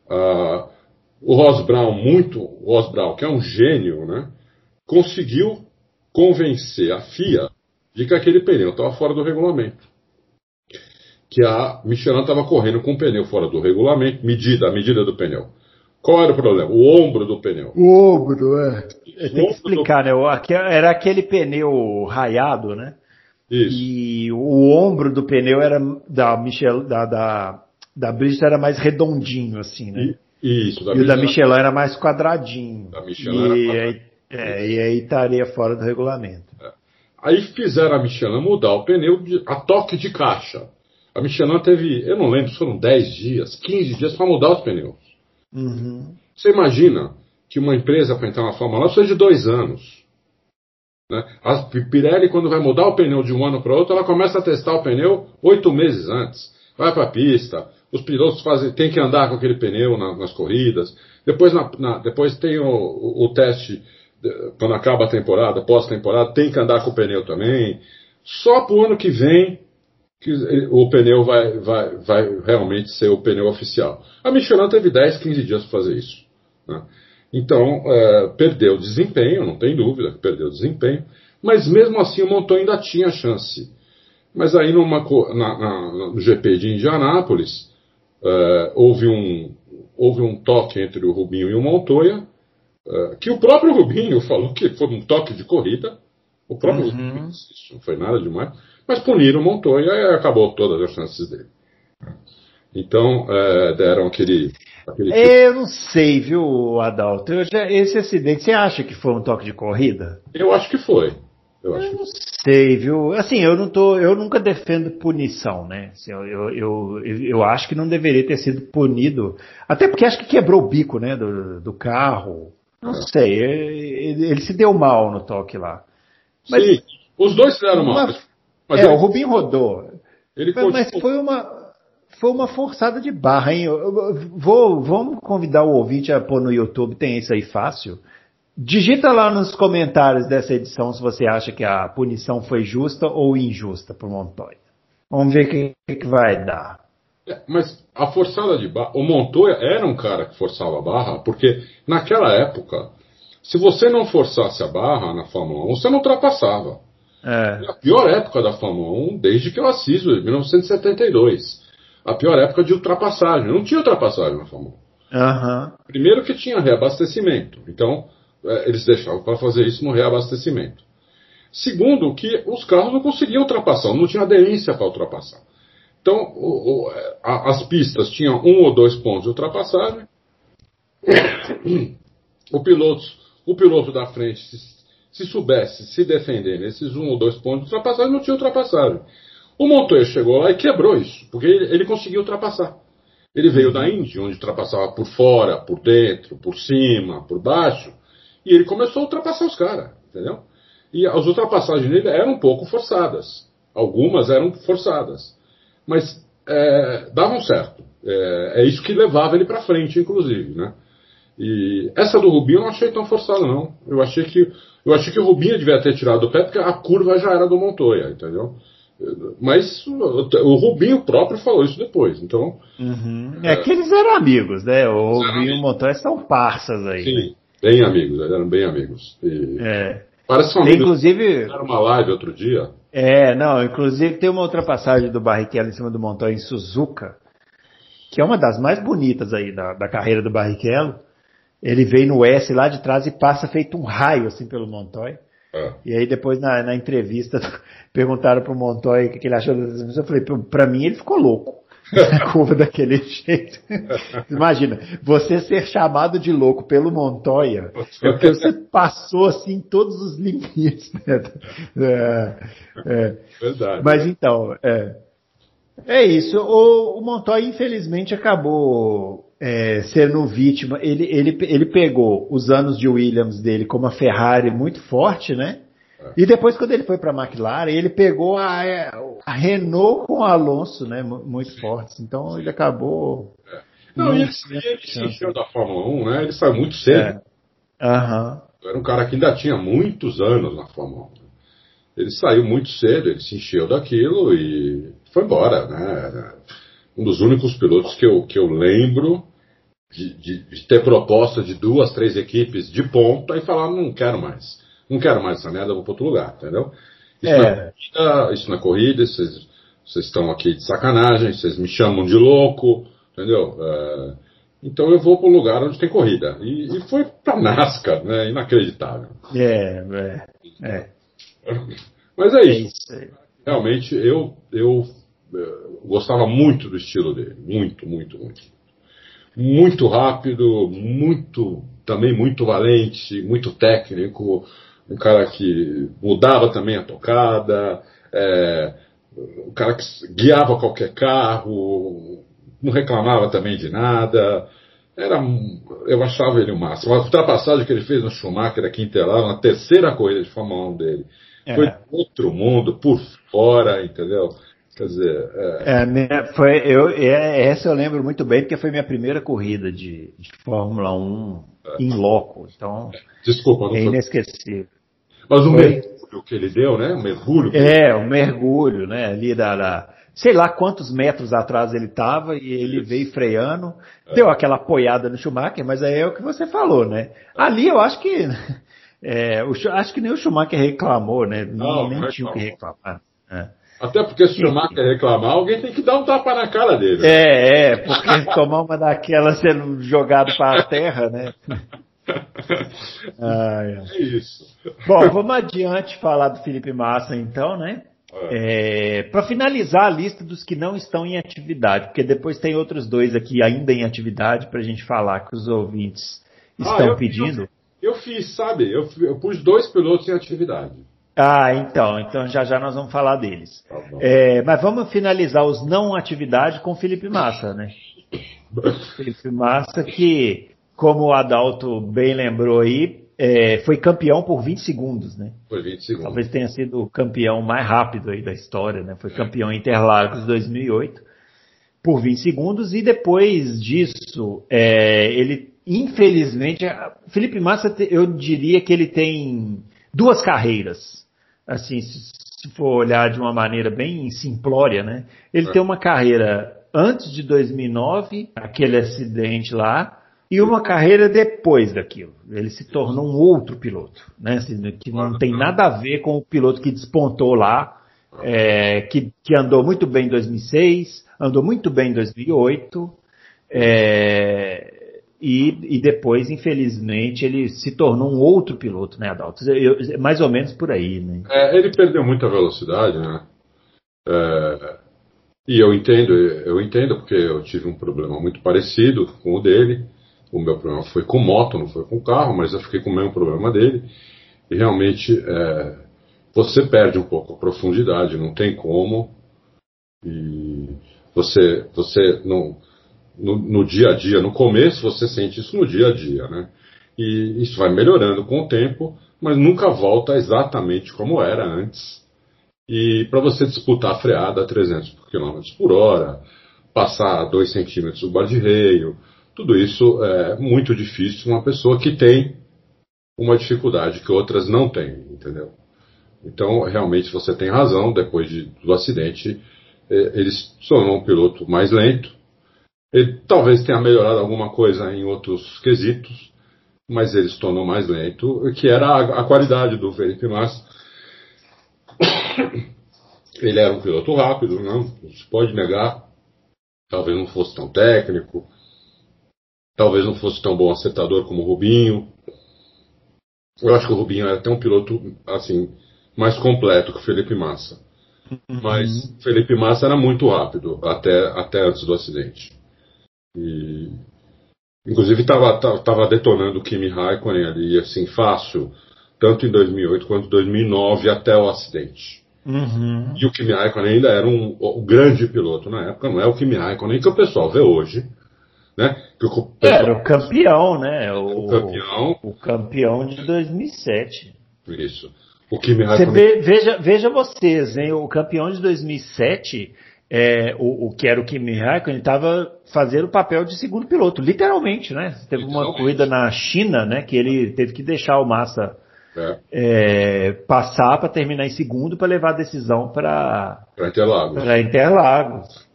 C: Ah, o Ross Brown, muito, o Ross Brown, que é um gênio, né, conseguiu convencer a FIA de que aquele pneu estava fora do regulamento. Que a Michelin estava correndo com o pneu fora do regulamento, medida, a medida do pneu. Qual era o problema? O ombro do pneu.
B: O ombro, é. Tem que explicar, do... né? Era aquele pneu raiado, né? Isso. E o ombro do pneu era da Michel, da, da, da Bridgestone era mais redondinho, assim, né?
C: E, isso.
B: Da e o da Michelin era mais quadradinho.
C: Da Michelin e, era quadradinho.
B: É, e aí estaria fora do regulamento. É.
C: Aí fizeram a Michelin mudar o pneu de, a toque de caixa. A Michelin teve, eu não lembro, foram 10 dias, 15 dias para mudar os pneus. Uhum. Você imagina que uma empresa para entrar na Fórmula 1 precisa de dois anos. Né? A Pirelli, quando vai mudar o pneu de um ano para outro, ela começa a testar o pneu oito meses antes. Vai para a pista, os pilotos fazem, têm que andar com aquele pneu na, nas corridas. Depois, na, na, depois tem o, o, o teste quando acaba a temporada, pós-temporada, tem que andar com o pneu também. Só para o ano que vem que o pneu vai, vai, vai realmente ser o pneu oficial. A Michelin teve 10, 15 dias para fazer isso. Né? Então, é, perdeu desempenho, não tem dúvida que perdeu desempenho, mas mesmo assim o Montoya ainda tinha chance. Mas aí numa, na, na, no GP de Indianápolis, é, houve, um, houve um toque entre o Rubinho e o Montoya, eh, que o próprio Rubinho falou que foi um toque de corrida. O próprio uhum. Rubinho isso não foi nada demais. Mas puniram o Montoya e acabou todas as chances dele. Então, é, deram aquele. aquele
B: eu não sei, viu, Adalto? Já, esse acidente, você acha que foi um toque de corrida?
C: Eu acho que foi.
B: Eu, eu não sei, viu? Assim, eu não tô, eu nunca defendo punição, né? Assim, eu, eu, eu, eu, acho que não deveria ter sido punido, até porque acho que quebrou o bico, né, do, do carro. Não é. sei, ele, ele, se deu mal no toque lá.
C: Mas, Sim, os dois fizeram mal.
B: Mas, é, o Rubinho rodou. Ele mas foi uma foi uma forçada de barra, hein? Eu, vou, vamos convidar o ouvinte a pôr no YouTube, tem isso aí fácil. Digita lá nos comentários dessa edição se você acha que a punição foi justa ou injusta para o Montoya. Vamos ver o que, que, vai dar.
C: É, mas a forçada de barra. O Montoya era um cara que forçava a barra, porque naquela época, se você não forçasse a barra na Fórmula 1, você não ultrapassava. É. A pior época da Fórmula 1 desde que eu assisto, em 1972. A pior época de ultrapassagem. Não tinha ultrapassagem na Fórmula
B: 1. Uhum.
C: Primeiro que tinha reabastecimento. Então, eles deixavam para fazer isso no reabastecimento. Segundo, que os carros não conseguiam ultrapassar, não tinha aderência para ultrapassar. Então, o, o, a, as pistas tinham um ou dois pontos de ultrapassagem. O piloto, o piloto da frente, se, se soubesse se defender nesses um ou dois pontos de ultrapassagem, não tinha ultrapassagem. O Montoya chegou lá e quebrou isso, porque ele, ele conseguiu ultrapassar. Ele veio da Índia, onde ultrapassava por fora, por dentro, por cima, por baixo. E ele começou a ultrapassar os caras, entendeu? E as ultrapassagens dele eram um pouco forçadas. Algumas eram forçadas. Mas é, davam certo. É, é, isso que levava ele para frente, inclusive, né? E essa do Rubinho eu não achei tão forçada, não. Eu achei que eu achei que o Rubinho devia ter tirado o pé porque a curva já era do Montoya, entendeu? Mas o, Rubinho próprio falou isso depois, então...
B: Uhum. É, é, que eles eram amigos, né? O Rubinho e o Montoya são parças aí. Sim, né?
C: Bem amigos, eram bem amigos.
B: E é.
C: Parece que
B: amigos. Inclusive.
C: Era uma live outro dia.
B: É, não, inclusive tem uma outra passagem do Barrichello em cima do Montoya em Suzuka, que é uma das mais bonitas aí da, da carreira do Barrichello. Ele veio no S lá de trás e passa feito um raio assim pelo Montoya. É. E aí depois na, na entrevista perguntaram pro Montoya o que ele achou da transmissão. Eu falei, pra mim ele ficou louco na curva daquele jeito. Imagina, você ser chamado de louco pelo Montoya, é porque você passou assim todos os limites. Né? É, é.
C: Verdade.
B: Mas então, é, é isso. O, o Montoya infelizmente acabou é, sendo vítima. Ele, ele, ele pegou os anos de Williams dele com uma Ferrari muito forte, né? E depois, quando ele foi para a McLaren, ele pegou a, a, Renault com o Alonso, né? Muito fortes. Então ele acabou.
C: É. Não, e ele, ele se encheu da Fórmula 1, né? Ele saiu muito cedo.
B: É. Uhum.
C: Era um cara que ainda tinha muitos anos na Fórmula 1. Ele saiu muito cedo, ele se encheu daquilo e foi embora, né? Um dos únicos pilotos que eu, que eu lembro de, de, de ter proposta de duas, três equipes de ponta e falar, não quero mais não quero mais essa merda, vou para outro lugar, entendeu? Isso, é. na, corrida, isso na corrida, vocês, vocês estão aqui de sacanagem, vocês me chamam de louco, entendeu? É, então eu vou para o lugar onde tem corrida. E, e foi para NASCAR, né? Inacreditável.
B: É, é. é.
C: Mas é isso. É isso Realmente, eu, eu, eu é, gostava muito do estilo dele. Muito, muito, muito. Muito rápido, muito, também muito valente, muito técnico um cara que mudava também a tocada, é, um cara que guiava qualquer carro, não reclamava também de nada. Era, eu achava ele o máximo. A ultrapassagem que ele fez no Schumacher aqui em Interlagos, na terceira corrida de Fórmula 1 dele, é. foi outro mundo, por fora, entendeu? Quer dizer.
B: É... É, foi, eu, é, essa eu lembro muito bem, porque foi minha primeira corrida de, de Fórmula 1 em loco. Então,
C: Desculpa, não
B: é inesquecível.
C: Mas o mergulho que ele deu, né? O mergulho.
B: É, o mergulho, né? Ali da, da, sei lá quantos metros atrás ele estava e ele Isso. veio freando, é. deu aquela apoiada no Schumacher, mas aí é o que você falou, né? Ali eu acho que é, o, acho que nem o Schumacher reclamou, né? Não, nem, nem tinha o que reclamar. É.
C: Até porque se o Schumacher reclamar, alguém tem que dar um tapa na cara dele.
B: É, é, porque tomar uma daquelas sendo jogado para a terra, né?
C: ah, é. é isso.
B: Bom, vamos adiante falar do Felipe Massa então, né? É. É, para finalizar a lista dos que não estão em atividade, porque depois tem outros dois aqui ainda em atividade para a gente falar que os ouvintes ah, estão ah, eu, pedindo.
C: Eu, eu, fiz, sabe? Eu, eu pus dois pilotos em atividade.
B: Ah, então, então já já nós vamos falar deles.
C: Tá.
B: É, mas vamos finalizar os não atividade com Felipe Massa, né? Felipe Massa que, como o Adalto bem lembrou aí, é, foi campeão por 20 segundos, né?
C: Foi 20 segundos.
B: Talvez tenha sido o campeão mais rápido aí da história, né? Foi campeão em Interlagos 2008 por 20 segundos e depois disso, é, ele infelizmente, Felipe Massa, eu diria que ele tem duas carreiras. Assim, se for olhar de uma maneira bem simplória, né? Ele
C: É.
B: tem uma carreira antes de 2009, aquele acidente lá, e uma carreira depois daquilo. Ele se tornou um outro piloto, né? Assim, que não tem nada a ver com o piloto que despontou lá, é, que, que andou muito bem em 2006, andou muito bem em 2008, é, e, e depois, infelizmente, ele se tornou um outro piloto, né, Adalto? Eu- mais ou menos por aí, né?
C: É, ele perdeu muita velocidade, né? É, e eu entendo, eu entendo porque eu tive um problema muito parecido com o dele. O meu problema foi com moto, não foi com carro, mas eu fiquei com o mesmo problema dele. E realmente é, você perde um pouco a profundidade, não tem como. E você, você não, no, no dia a dia, no começo você sente isso no dia a dia, né? E isso vai melhorando com o tempo, mas nunca volta exatamente como era antes. E para você disputar a freada a 300 km por hora, passar 2 centímetros do bar de reio, tudo isso é muito difícil uma pessoa que tem uma dificuldade que outras não têm, entendeu? Então, realmente, você tem razão, depois de, do acidente, eh, ele se tornou um piloto mais lento. Ele talvez tenha melhorado alguma coisa em outros quesitos, mas ele se tornou mais lento, que era a, a qualidade do Felipe Massa. Ele era um piloto rápido, não se pode negar. Talvez não fosse tão técnico, talvez não fosse tão bom acertador como o Rubinho. Eu acho que o Rubinho era até um piloto assim mais completo que o Felipe Massa. Mas
B: Uhum.
C: Felipe Massa era muito rápido até, até antes do acidente. E, inclusive estava tava detonando o Kimi Raikkonen ali assim fácil, tanto em 2008 quanto em 2009 até o acidente.
B: Uhum.
C: E o Kimi Raikkonen ainda era um, o grande piloto na época, não é o Kimi Raikkonen que o pessoal vê hoje, né? Que pessoal,
B: Era o campeão, né? O,
C: o campeão,
B: o campeão de 2007.
C: isso. O Kimi
B: Você veja, veja vocês, hein? O campeão de 2007, é, o, o que era o Kimi Raikkonen, estava fazendo o papel de segundo piloto, literalmente, né? Teve uma
C: Literalmente.
B: corrida na China, né? Que ele teve que deixar o Massa
C: é,
B: é, passar para terminar em segundo para levar a decisão para
C: para Interlagos.
B: Interlagos.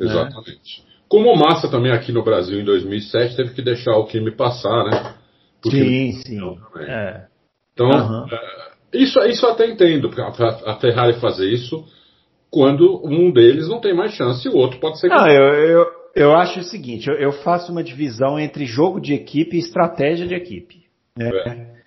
C: Exatamente. Como o Massa também aqui no Brasil em 2007 teve que deixar o Kimi passar, né? Kimi-
B: Sim, sim.
C: também.
B: É.
C: Então, é, isso, isso eu até entendo, porque a, a Ferrari fazer isso quando um deles não tem mais chance e o outro pode ser
B: Não, eu, eu, eu acho o seguinte, eu, eu faço uma divisão entre jogo de equipe e estratégia de equipe. né? É,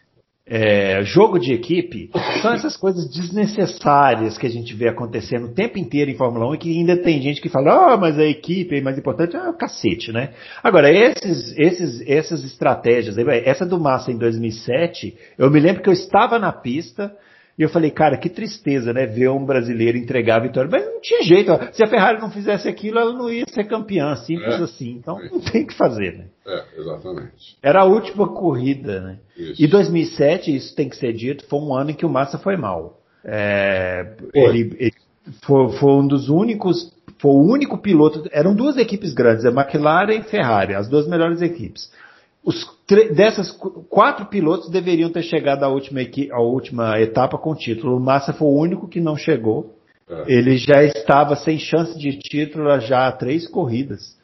B: jogo de equipe são essas coisas desnecessárias que a gente vê acontecendo o tempo inteiro em Fórmula 1 e que ainda tem gente que fala, ah, mas a equipe é mais importante, é o cacete, né? Agora, esses, esses, essas estratégias, essa do Massa em 2007, eu me lembro que eu estava na pista e eu falei, cara, que tristeza, né? Ver um brasileiro entregar a vitória. Mas não tinha jeito, ó. se a Ferrari não fizesse aquilo, ela não ia ser campeã, simples
C: É.
B: assim. Então não tem o que fazer, né?
C: É, exatamente.
B: Era a última corrida, né?
C: Isso.
B: E 2007, isso tem que ser dito, foi um ano em que o Massa foi mal. É,
C: Foi.
B: ele, ele foi, foi um dos únicos, foi o único piloto. Eram duas equipes grandes, a McLaren e Ferrari, as duas melhores equipes. Os dessas qu- quatro pilotos deveriam ter chegado à última, à última etapa com título. O Massa foi o único que não chegou.
C: É.
B: Ele já estava sem chance de título já há três corridas.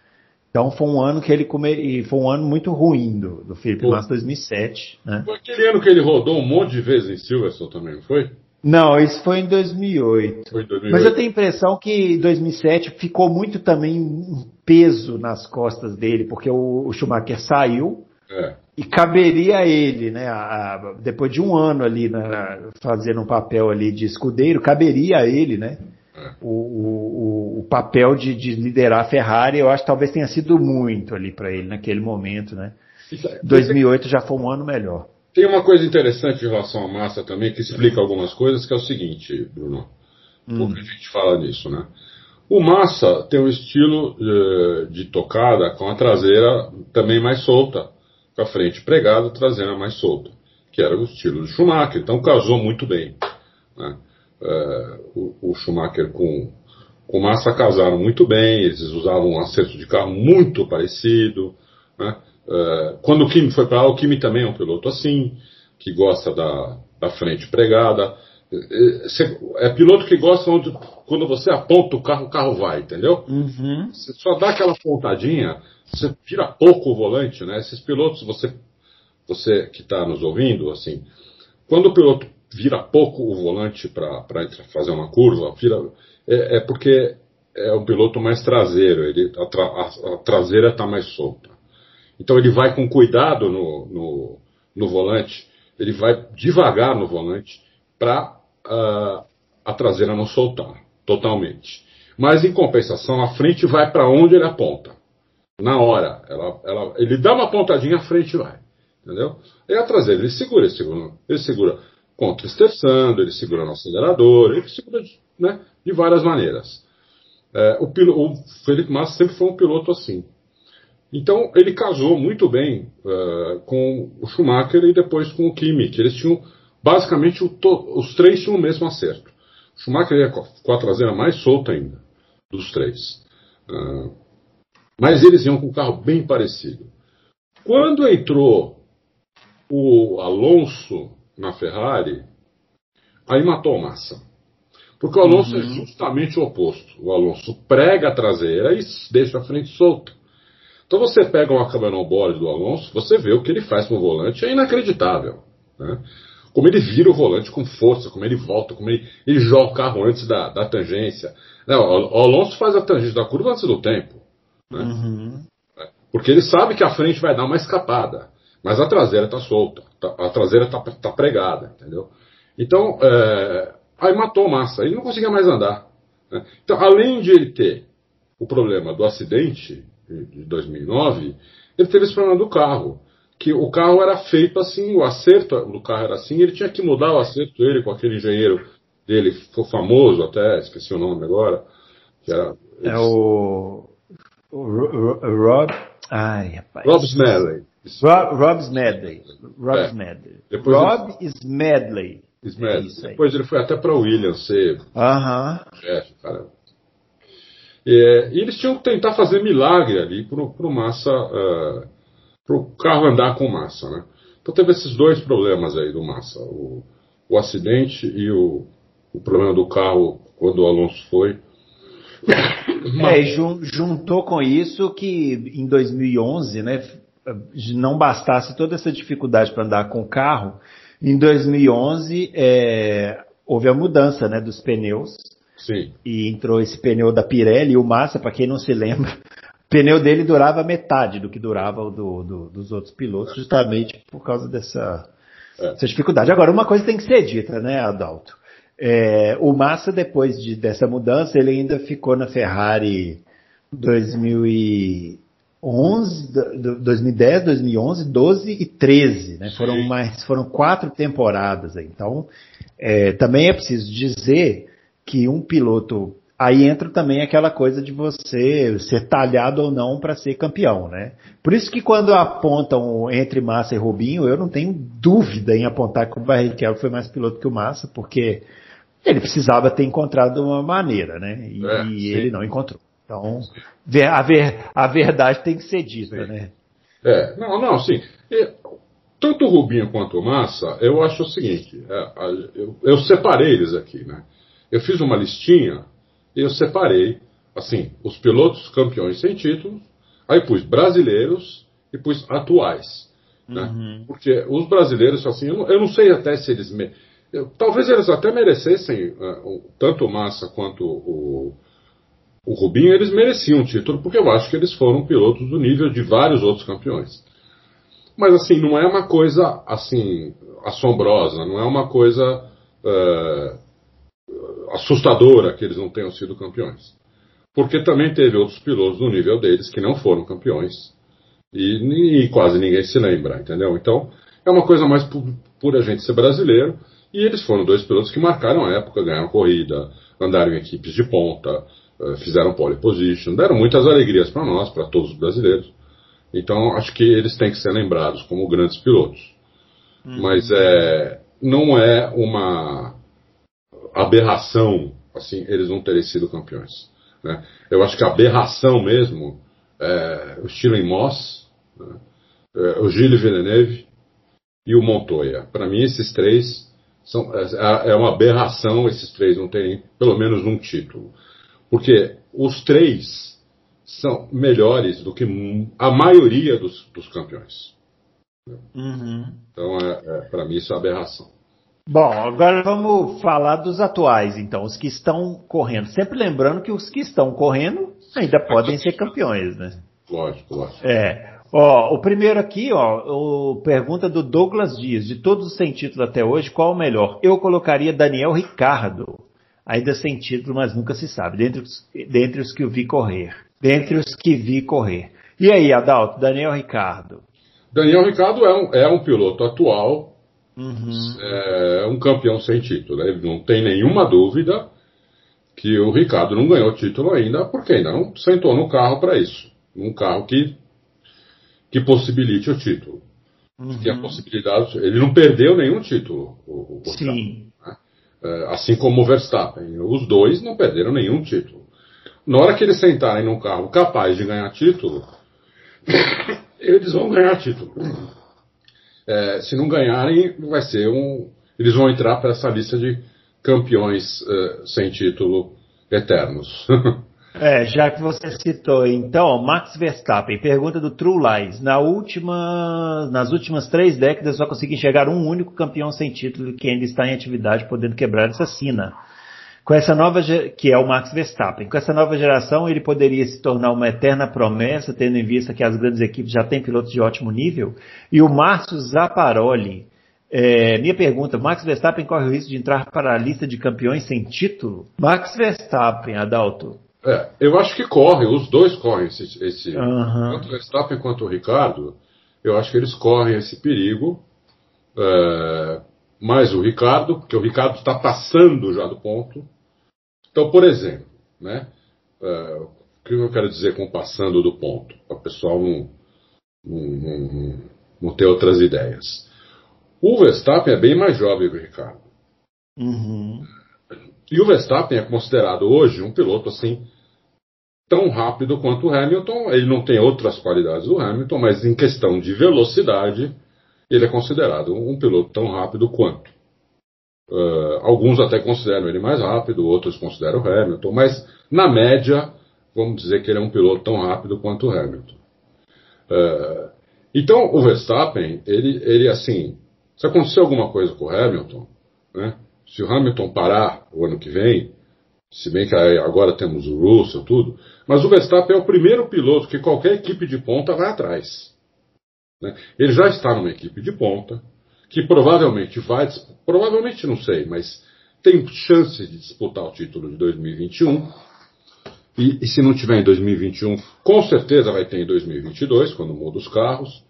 B: Então foi um ano que ele come... foi um ano muito ruim do, do Felipe
C: Pô.
B: Massa 2007, né?
C: Foi aquele ano que ele rodou um monte de vezes em Silverstone também, não foi?
B: Não, isso foi em 2008.
C: Foi em 2008.
B: Mas eu tenho a impressão que em 2007 ficou muito também um peso nas costas dele, porque o, o Schumacher saiu
C: É,
B: e caberia a ele, né? a- a- depois de um ano ali na- fazendo um papel ali de escudeiro, caberia a ele, né?
C: É.
B: O, o- o- papel de, de liderar a Ferrari, eu acho que talvez tenha sido muito ali para ele naquele momento, né?
C: Isso-
B: 2008 já foi um ano melhor.
C: tem uma coisa interessante em relação à massa também, que explica algumas coisas, que é o seguinte, Bruno. Hum. Pouca gente fala nisso, né? O Massa tem um estilo uh, de tocada com a traseira também mais solta, com a frente pregada, a traseira mais solta, que era o estilo do Schumacher. Então casou muito bem. Né? Uh, o, o, Schumacher com, com Massa casaram muito bem, eles usavam um acerto de carro muito parecido. Né? Uh, quando o Kimi foi para lá, o Kimi também é um piloto assim, que gosta da, da frente pregada. É piloto que gosta onde, quando você aponta o carro, o carro vai, entendeu?
B: Uhum.
C: Você só dá aquela pontadinha, você tira pouco o volante, né? Esses pilotos, você, você que está nos ouvindo, assim, quando o piloto vira pouco o volante para fazer uma curva, vira, é, é, porque é um piloto mais traseiro, ele, a, tra, a, a traseira está mais solta. Então ele vai com cuidado no, no, no volante, ele vai devagar no volante para uh, a traseira não soltar totalmente. Mas em compensação, a frente vai para onde ele aponta. Na hora. Ela, ela, ele dá uma pontadinha, a frente vai. Entendeu? E a traseira, ele segura, ele segura, ele segura contra-estressando, ele segura no acelerador, ele segura né, de várias maneiras. É, o, o, Felipe Massa sempre foi um piloto assim. Então ele casou muito bem uh, com o Schumacher e depois com o Kimi, que eles tinham basicamente os três tinham o mesmo acerto. O Schumacher ia com a traseira mais solta ainda, dos três. Uh, mas eles iam com um carro bem parecido. Quando entrou o Alonso na Ferrari, aí matou Massa. Porque o Alonso é uhum. é justamente o oposto. O Alonso prega a traseira e deixa a frente solta. Então você pega uma câmera board do Alonso, você vê o que ele faz com o volante, é inacreditável. Né? como ele vira o volante com força, como ele volta, como ele, ele joga o carro antes da, da tangência. Não, o Alonso faz a tangência da curva antes do tempo. Né?
B: Uhum.
C: É, porque ele sabe que a frente vai dar uma escapada, mas a traseira está solta, tá, a traseira está tá pregada, entendeu? Então, é, aí matou Massa, ele não conseguia mais andar. Né? Então, além de ele ter o problema do acidente de 2009, ele teve esse problema do carro que o carro era feito assim, o acerto do carro era assim, ele tinha que mudar o acerto dele com aquele engenheiro dele, foi famoso até, esqueci o nome agora. Que era,
B: é o, o, Rob. Ai, rapaz.
C: Rob Smedley.
B: Rob, Rob Smedley. Rob é. Smedley. Depois Rob ele... Smedley.
C: Smedley. É Depois ele foi até para Williams ser
B: Aham.
C: chefe, cara. É, e eles tinham que tentar fazer milagre ali pro, pro Massa uh, para o carro andar com massa. Né? Então teve esses dois problemas aí do massa: o, o acidente e o, o problema do carro quando o Alonso foi.
B: É, juntou com isso que em 2011, né, não bastasse toda essa dificuldade para andar com o carro, em 2011 é, houve a mudança né, dos pneus.
C: Sim.
B: E entrou esse pneu da Pirelli e o Massa, para quem não se lembra, o pneu dele durava metade do que durava o do, do, dos outros pilotos, justamente por causa dessa, é. dessa, dificuldade. Agora, uma coisa tem que ser dita, né, Adalto? É, o Massa, depois de, dessa mudança, ele ainda ficou na Ferrari 2011, 2010, 2011, 12 e 13, né? Foram mais, foram quatro temporadas. Então, é, também é preciso dizer que um piloto aí entra também aquela coisa de você ser talhado ou não para ser campeão, né? Por isso que quando apontam entre Massa e Rubinho, eu não tenho dúvida em apontar que o Barrichello foi mais piloto que o Massa, porque ele precisava ter encontrado uma maneira, né? E, é, e ele não encontrou. Então, a, ver, a verdade tem que ser dita, sim. né?
C: É, não, não, sim. tanto o Rubinho quanto o Massa, eu acho o seguinte, é, eu, eu separei eles aqui, né? Eu fiz uma listinha eu separei, assim, os pilotos campeões sem título, aí pus brasileiros e pus atuais. Né? Uhum. Porque os brasileiros, assim, eu não, eu não sei até se eles. Me, talvez eles até merecessem, uh, tanto Massa quanto o, o Rubinho, eles mereciam o título, porque eu acho que eles foram pilotos do nível de vários outros campeões. Mas, assim, não é uma coisa, assim, assombrosa, não é uma coisa. Uh, assustadora que eles não tenham sido campeões. Porque também teve outros pilotos no nível deles que não foram campeões. E, e quase ninguém se lembra, entendeu? Então, é uma coisa mais por, por a gente ser brasileiro. E eles foram dois pilotos que marcaram a época, ganharam corrida, andaram em equipes de ponta, eh, fizeram pole position, deram muitas alegrias para nós, para todos os brasileiros. Então acho que eles têm que ser lembrados como grandes pilotos. Uhum. Mas é, não é uma aberração assim eles não terem sido campeões. Né? Eu acho que a aberração mesmo é o Steven Moss, né? é, o Gilles Villeneuve e o Montoya. Para mim esses três são, é, é uma aberração esses três não terem pelo menos um título. Porque os três são melhores do que a maioria dos, dos campeões. Uhum. Então, é, é para mim, isso é aberração.
B: Bom, agora vamos falar dos atuais, então, os que estão correndo. Sempre lembrando que os que estão correndo ainda podem ser campeões, né?
C: Lógico, lógico.
B: É. Ó, o primeiro aqui, ó, o, pergunta do Douglas Dias. De todos os sem título até hoje, qual o melhor? Eu colocaria Daniel Ricardo. Ainda sem título, mas nunca se sabe. Dentre os, dentre os que eu vi correr. Dentre os que vi correr. E aí, Adalto, Daniel Ricardo?
C: Daniel Ricardo é um, é um piloto atual, uhum. é um campeão sem título. Né? Não tem nenhuma dúvida que o Ricardo não ganhou título ainda, porque ainda não sentou no carro para isso. Um carro que, que possibilite o título. Uhum. Que a possibilidade. Ele não perdeu nenhum título. O, o
B: Sim.
C: né? é, assim como o Verstappen. Os dois não perderam nenhum título. Na hora que eles sentarem num carro capaz de ganhar título, eles vão ganhar título. É, se não ganharem, vai ser um. Eles vão entrar para essa lista de campeões uh, sem título eternos.
B: é, já que você citou, então, Max Verstappen, pergunta do True Lies. Na última, nas últimas três décadas só consegui enxergar um único campeão sem título que ainda está em atividade, podendo quebrar essa sina. Com essa nova, que é o Max Verstappen, com essa nova geração ele poderia se tornar uma eterna promessa, tendo em vista que as grandes equipes já têm pilotos de ótimo nível. E o Márcio Zaparoli, é, minha pergunta, Max Verstappen corre o risco de entrar para a lista de campeões sem título? Max Verstappen, Adalto.
C: É, eu acho que corre, os dois correm esse, esse uhum. tanto o Verstappen quanto o Ricardo, eu acho que eles correm esse perigo. É, mais o Ricardo, porque o Ricardo está passando já do ponto. Então, por exemplo, né, uh, o que eu quero dizer com passando do ponto? Para o pessoal não, não, não, não, ter outras ideias. O Verstappen é bem mais jovem que o Ricardo. Uhum. E o Verstappen é considerado hoje um piloto assim tão rápido quanto o Hamilton. Ele não tem outras qualidades do Hamilton, mas em questão de velocidade, ele é considerado um piloto tão rápido quanto. Uh, alguns até consideram ele mais rápido, outros consideram o Hamilton, mas na média, vamos dizer que ele é um piloto tão rápido quanto o Hamilton. Uh, então, o Verstappen, ele, ele assim, se acontecer alguma coisa com o Hamilton, né, se o Hamilton parar o ano que vem, se bem que agora temos o Russell tudo, mas o Verstappen é o primeiro piloto que qualquer equipe de ponta vai atrás. Né? Ele já está numa equipe de ponta, que provavelmente vai, provavelmente não sei, mas tem chance de disputar o título de 2021. E, e, se não tiver em 2021, com certeza vai ter em 2022, quando muda os carros.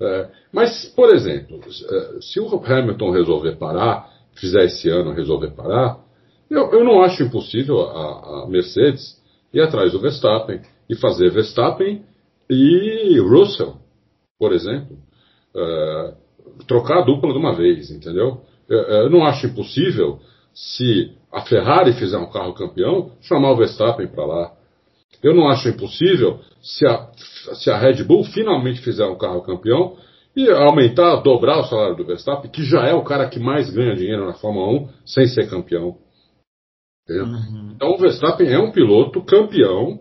C: É, mas, por exemplo, é, se o Hamilton resolver parar, fizer esse ano resolver parar, eu, eu não acho impossível a, a, Mercedes ir atrás do Verstappen e fazer Verstappen e Russell, por exemplo. É, trocar a dupla de uma vez, entendeu? Eu não acho impossível, se a Ferrari fizer um carro campeão, chamar o Verstappen para lá. Eu não acho impossível, se a, se a Red Bull finalmente fizer um carro campeão, e aumentar, dobrar o salário do Verstappen, que já é o cara que mais ganha dinheiro na Fórmula 1 sem ser campeão. Uhum. Então o Verstappen é um piloto campeão,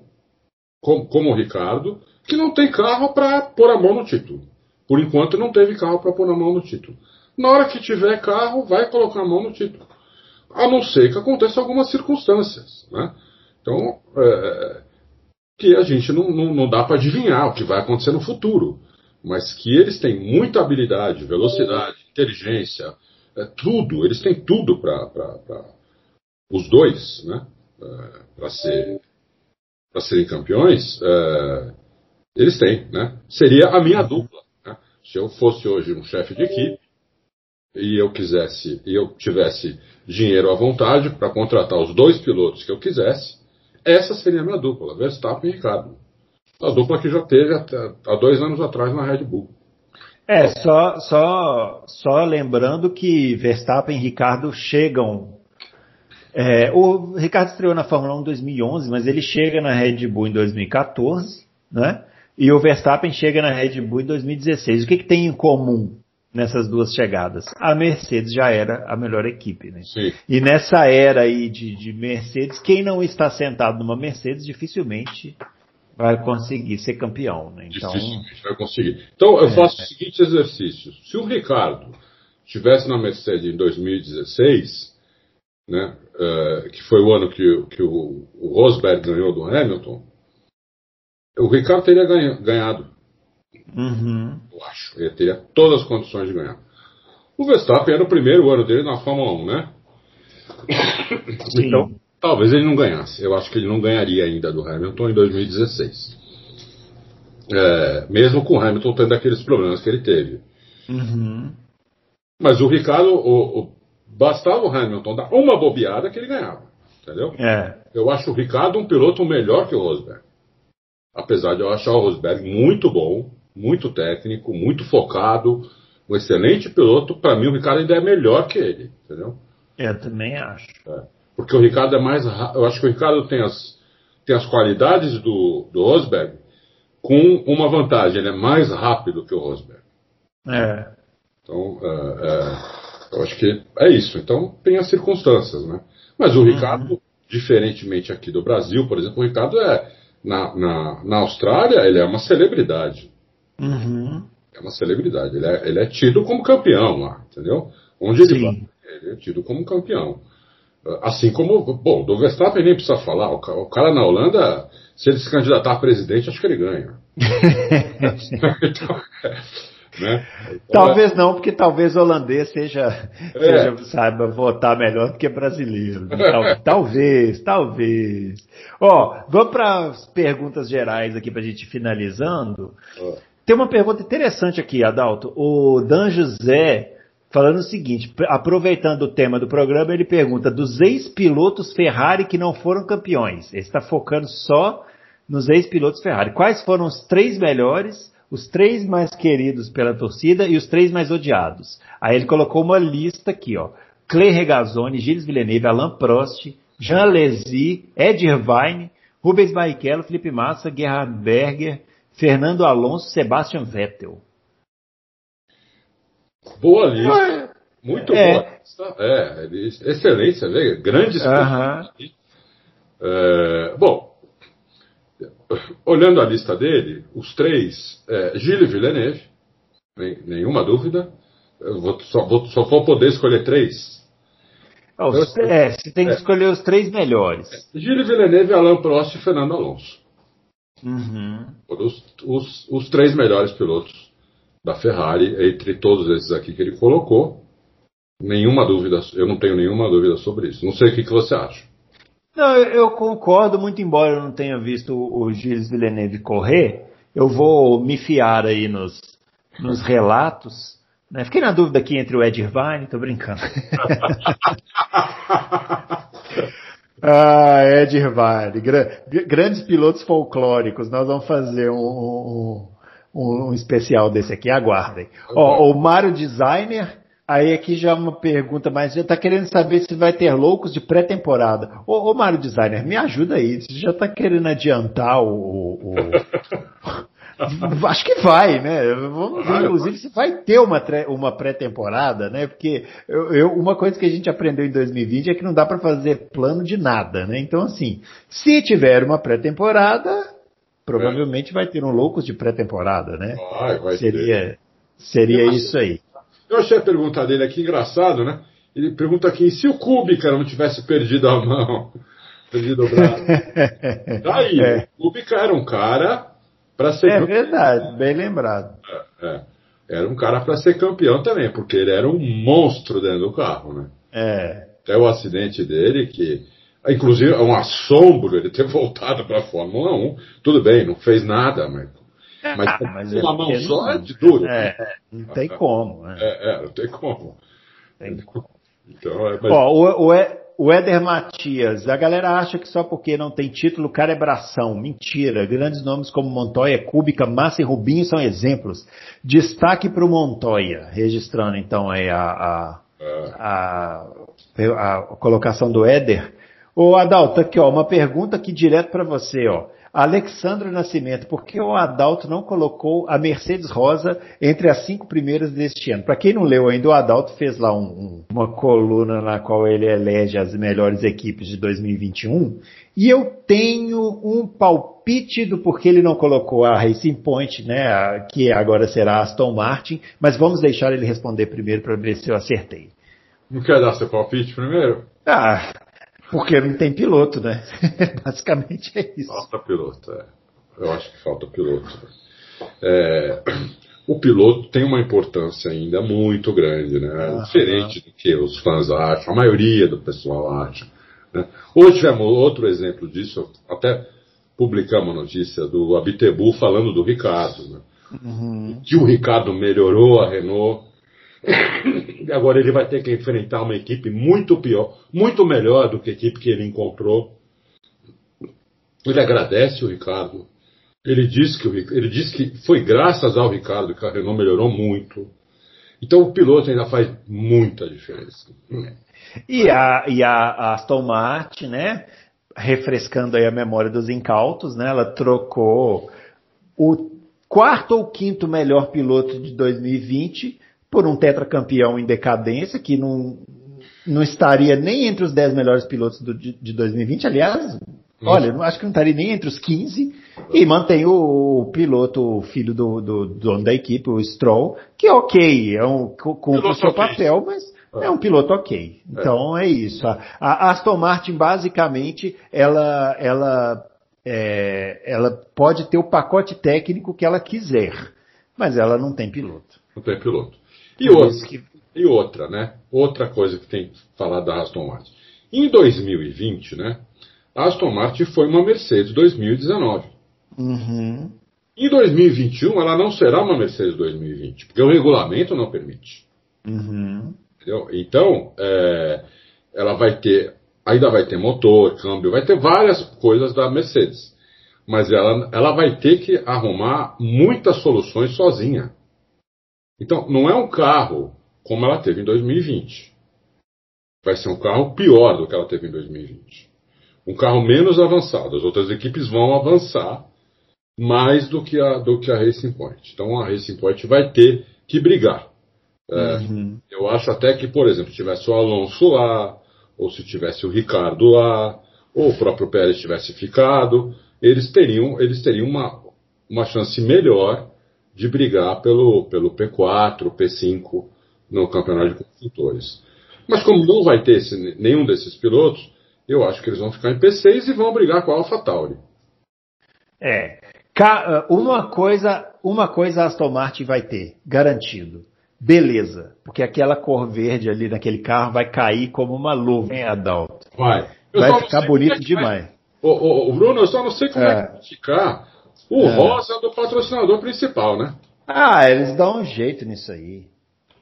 C: como, como o Ricardo, que não tem carro para pôr a mão no título. Por enquanto não teve carro para pôr a mão no título. Na hora que tiver carro, vai colocar a mão no título. A não ser que aconteça algumas circunstâncias. Né? Então, é, que a gente não, não, não dá para adivinhar o que vai acontecer no futuro. Mas que eles têm muita habilidade, velocidade, inteligência, é, tudo, eles têm tudo para os dois, né? É, para ser, serem campeões, é, eles têm, né? Seria a minha dupla Se eu fosse hoje um chefe de equipe e eu quisesse, e eu tivesse dinheiro à vontade para contratar os dois pilotos que eu quisesse, essa seria a minha dupla, Verstappen e Ricardo. A dupla que já teve há dois anos atrás na Red Bull.
B: É, só, só, só lembrando que Verstappen e Ricardo chegam. É, o Ricardo estreou na Fórmula 1 em 2011, mas ele chega na Red Bull em 2014, né? E o Verstappen chega na Red Bull em 2016. O que, que tem em comum nessas duas chegadas? A Mercedes já era a melhor equipe, né?
C: Sim.
B: E nessa era aí de, de Mercedes, quem não está sentado numa Mercedes dificilmente vai conseguir ser campeão, né? Então,
C: Dificilmente vai conseguir. Então eu
B: É.
C: faço o seguinte exercício. Se o Ricardo estivesse na Mercedes em 2016, né, eh, que foi o ano que, que o, o Rosberg ganhou do Hamilton, o Ricardo teria ganha- ganhado,
B: uhum,
C: eu acho. Ele teria todas as condições de ganhar. O Verstappen era o primeiro ano dele na Fórmula 1, né?
B: Sim.
C: Então, talvez ele não ganhasse. Eu acho que ele não ganharia ainda do Hamilton em 2016. É, mesmo com o Hamilton tendo aqueles problemas que ele teve.
B: uhum.
C: Mas o Ricardo, o- o- bastava o Hamilton dar uma bobeada que ele ganhava. Entendeu?
B: É,
C: Eu acho o Ricardo um piloto melhor que o Rosberg. Apesar de eu achar o Rosberg muito bom, muito técnico, muito focado, um excelente piloto, para mim o Ricardo ainda é melhor que ele. Entendeu?
B: eu também acho.
C: Porque o Ricardo é mais. Eu acho que o Ricardo tem as, tem as qualidades do, do Rosberg com uma vantagem: ele é mais rápido que o Rosberg.
B: É,
C: Então, é, é, eu acho que é isso. Então, tem as circunstâncias, né? Mas o Ricardo, diferentemente aqui do Brasil, por exemplo, o Ricardo é. Na, na, na Austrália, ele é uma celebridade.
B: uhum,
C: É uma celebridade. Ele é, ele é tido como campeão lá, entendeu? Onde ele
B: Sim.
C: vai, ele é tido como campeão. Assim como, bom, do Verstappen nem precisa falar. O, ca- o cara na Holanda, se ele se candidatar a presidente, acho que ele ganha. então, é, né? Então,
B: Talvez não, porque talvez holandês seja,
C: É.
B: seja, saiba votar melhor do que brasileiro. Tal- talvez, talvez. Ó, vamos para as perguntas gerais aqui para a gente finalizando.
C: Ó.
B: Tem uma pergunta interessante aqui, Adalto. O Dan José falando o seguinte, aproveitando o tema do programa, ele pergunta dos ex-pilotos Ferrari que não foram campeões. Ele está focando só nos ex-pilotos Ferrari. Quais foram os três melhores, os três mais queridos pela torcida e os três mais odiados? Aí ele colocou uma lista aqui, ó. Clay Regazzoni, Gilles Villeneuve, Alain Prost, Jean Lézy, Ed Irvine, Rubens Barrichello, Felipe Massa, Gerhard Berger, Fernando Alonso, Sebastian Vettel.
C: Boa lista. Muito
B: É.
C: boa lista. É, ele- excelente, você vê? Grandes
B: Aham.
C: É, bom, olhando a lista dele, os três, é, Gilles Villeneuve, nem- nenhuma dúvida. Eu vou, só, vou, só vou poder escolher três.
B: Ah, os- é, você tem que escolher os três melhores.
C: Gilles Villeneuve, Alain Prost e Fernando Alonso.
B: Uhum.
C: Foram Os, os, os três melhores pilotos da Ferrari, entre todos esses aqui que ele colocou. Nenhuma dúvida, eu não tenho nenhuma dúvida sobre isso. Não sei o que, que você acha.
B: Não, eu, eu concordo, muito embora eu não tenha visto o, Gilles Villeneuve correr, eu vou me fiar aí nos, nos relatos. Né? Fiquei na dúvida aqui entre o Ed Irvine, tô brincando. ah, Ed Irvine, gra- grandes pilotos folclóricos, nós vamos fazer um, um, um- um especial desse aqui, aguardem. Ó, o Mário Designer, aí aqui já uma pergunta, mas já tá querendo saber se vai ter loucos de pré-temporada. Ô, ô Mário Designer, me ajuda aí, você já tá querendo adiantar o... o- Acho que vai, né? Vamos ver, inclusive, se vai ter uma, uma pré-temporada, né? Porque eu, eu- uma coisa que a gente aprendeu em 2020 é que não dá para fazer plano de nada, né? Então, assim, se tiver uma pré-temporada, provavelmente vai ter um loucos de pré-temporada, né?
C: Vai, vai ter.
B: Seria, seria isso aí.
C: Eu achei a pergunta dele aqui engraçado, né? Ele pergunta aqui, se o Kubica não tivesse perdido a mão, perdido o braço. Daí,
B: É.
C: o Kubica era um cara para ser
B: É
C: campeão.
B: verdade, bem lembrado.
C: É, era um cara para ser campeão também, porque ele era um monstro dentro do carro, né?
B: É.
C: Até o acidente dele, que inclusive é um assombro ele ter voltado para a Fórmula 1. Tudo bem, não fez nada, mas Mas,
B: Ah, mas é
C: uma mão só é de duro.
B: É, não tem como. né?
C: É, é, não tem como.
B: Tem como.
C: Então, é, mas,
B: Ó, o, o, E- o Éder Matias, a galera acha que só porque não tem título, o cara é bração. Mentira. Grandes nomes como Montoya, Cúbica, Massa e Rubinho são exemplos. Destaque para o Montoya, registrando então aí a, a,
C: é,
B: a, a colocação do Éder. Ô Adalto, aqui ó, uma pergunta aqui direto para você, ó. Alexandre Nascimento, por que o Adalto não colocou a Mercedes Rosa entre as cinco primeiras deste ano? Para quem não leu ainda, o Adalto fez lá um- um- uma coluna na qual ele elege as melhores equipes de 2021 e eu tenho um palpite do porquê ele não colocou a Racing Point, né, que agora será a Aston Martin, mas vamos deixar ele responder primeiro para ver se eu acertei.
C: não quer dar seu palpite primeiro?
B: Ah, porque não tem piloto, né? Basicamente é isso.
C: Falta piloto, é. Eu acho que falta piloto. É, o piloto tem uma importância ainda muito grande, né? Diferente do que os fãs acham, a maioria do pessoal acha. Né? Hoje tivemos outro exemplo disso, até publicamos a notícia do Abitebu falando do Ricardo. Né?
B: Uhum.
C: Que o Ricardo melhorou a Renault. Agora ele vai ter que enfrentar uma equipe muito pior, muito melhor do que a equipe que ele encontrou. Ele agradece o Ricardo. Ele diz que, ele que foi graças ao Ricardo que a Renault melhorou muito. Então o piloto ainda faz muita diferença.
B: E a, e a Aston Martin, né? Refrescando aí a memória dos incautos, né? Ela trocou o quarto ou quinto melhor piloto de 2020 por um tetracampeão em decadência que não, não estaria nem entre os 10 melhores pilotos do- de, de 2020. Aliás, olha, eu acho que não estaria nem entre os 15. E mantém o, piloto, o filho do, do dono da equipe, o Stroll, que é ok, é um, cu- cumpre o seu
C: ok.
B: papel, mas é um piloto ok. Então é isso. A, a Aston Martin, basicamente, ela, ela, é, ela pode ter o pacote técnico que ela quiser, mas ela não tem piloto.
C: Não tem piloto. E
B: Por
C: outra,
B: que-
C: e outra, né? Outra coisa que tem que falar da Aston Martin. Em 2020, né? A Aston Martin foi uma Mercedes 2019.
B: Uhum.
C: Em 2021, ela não será uma Mercedes 2020, porque o regulamento não permite.
B: Uhum.
C: Então, é, ela vai ter, ainda vai ter motor, câmbio, vai ter várias coisas da Mercedes. Mas ela, ela vai ter que arrumar muitas soluções sozinha. Então, não é um carro como ela teve em 2020. Vai ser um carro pior do que ela teve em 2020. Um carro menos avançado. As outras equipes vão avançar mais do que a, do que a Racing Point. Então a Racing Point vai ter que brigar. É,
B: Uhum.
C: Eu acho até que, por exemplo, se tivesse o Alonso lá, ou se tivesse o Ricardo lá, ou o próprio Pérez tivesse ficado, eles teriam, eles teriam uma, uma chance melhor de brigar pelo, pelo P4, P5 no campeonato de construtores. Mas como não vai ter esse- nenhum desses pilotos, eu acho que eles vão ficar em P6 e vão brigar com a AlphaTauri.
B: É. Ah, Uma coisa, uma coisa a Aston Martin vai ter, garantido. Beleza, porque aquela cor verde ali naquele carro vai cair como uma luva, hein, Adalto?
C: Vai. Eu
B: Vai ficar bonito
C: é que vai-
B: demais.
C: Ô, ô, ô, Bruno, eu só não sei como é,
B: É.
C: que vai ficar o
B: É.
C: rosa do patrocinador principal, né?
B: Ah, eles dão um jeito nisso aí.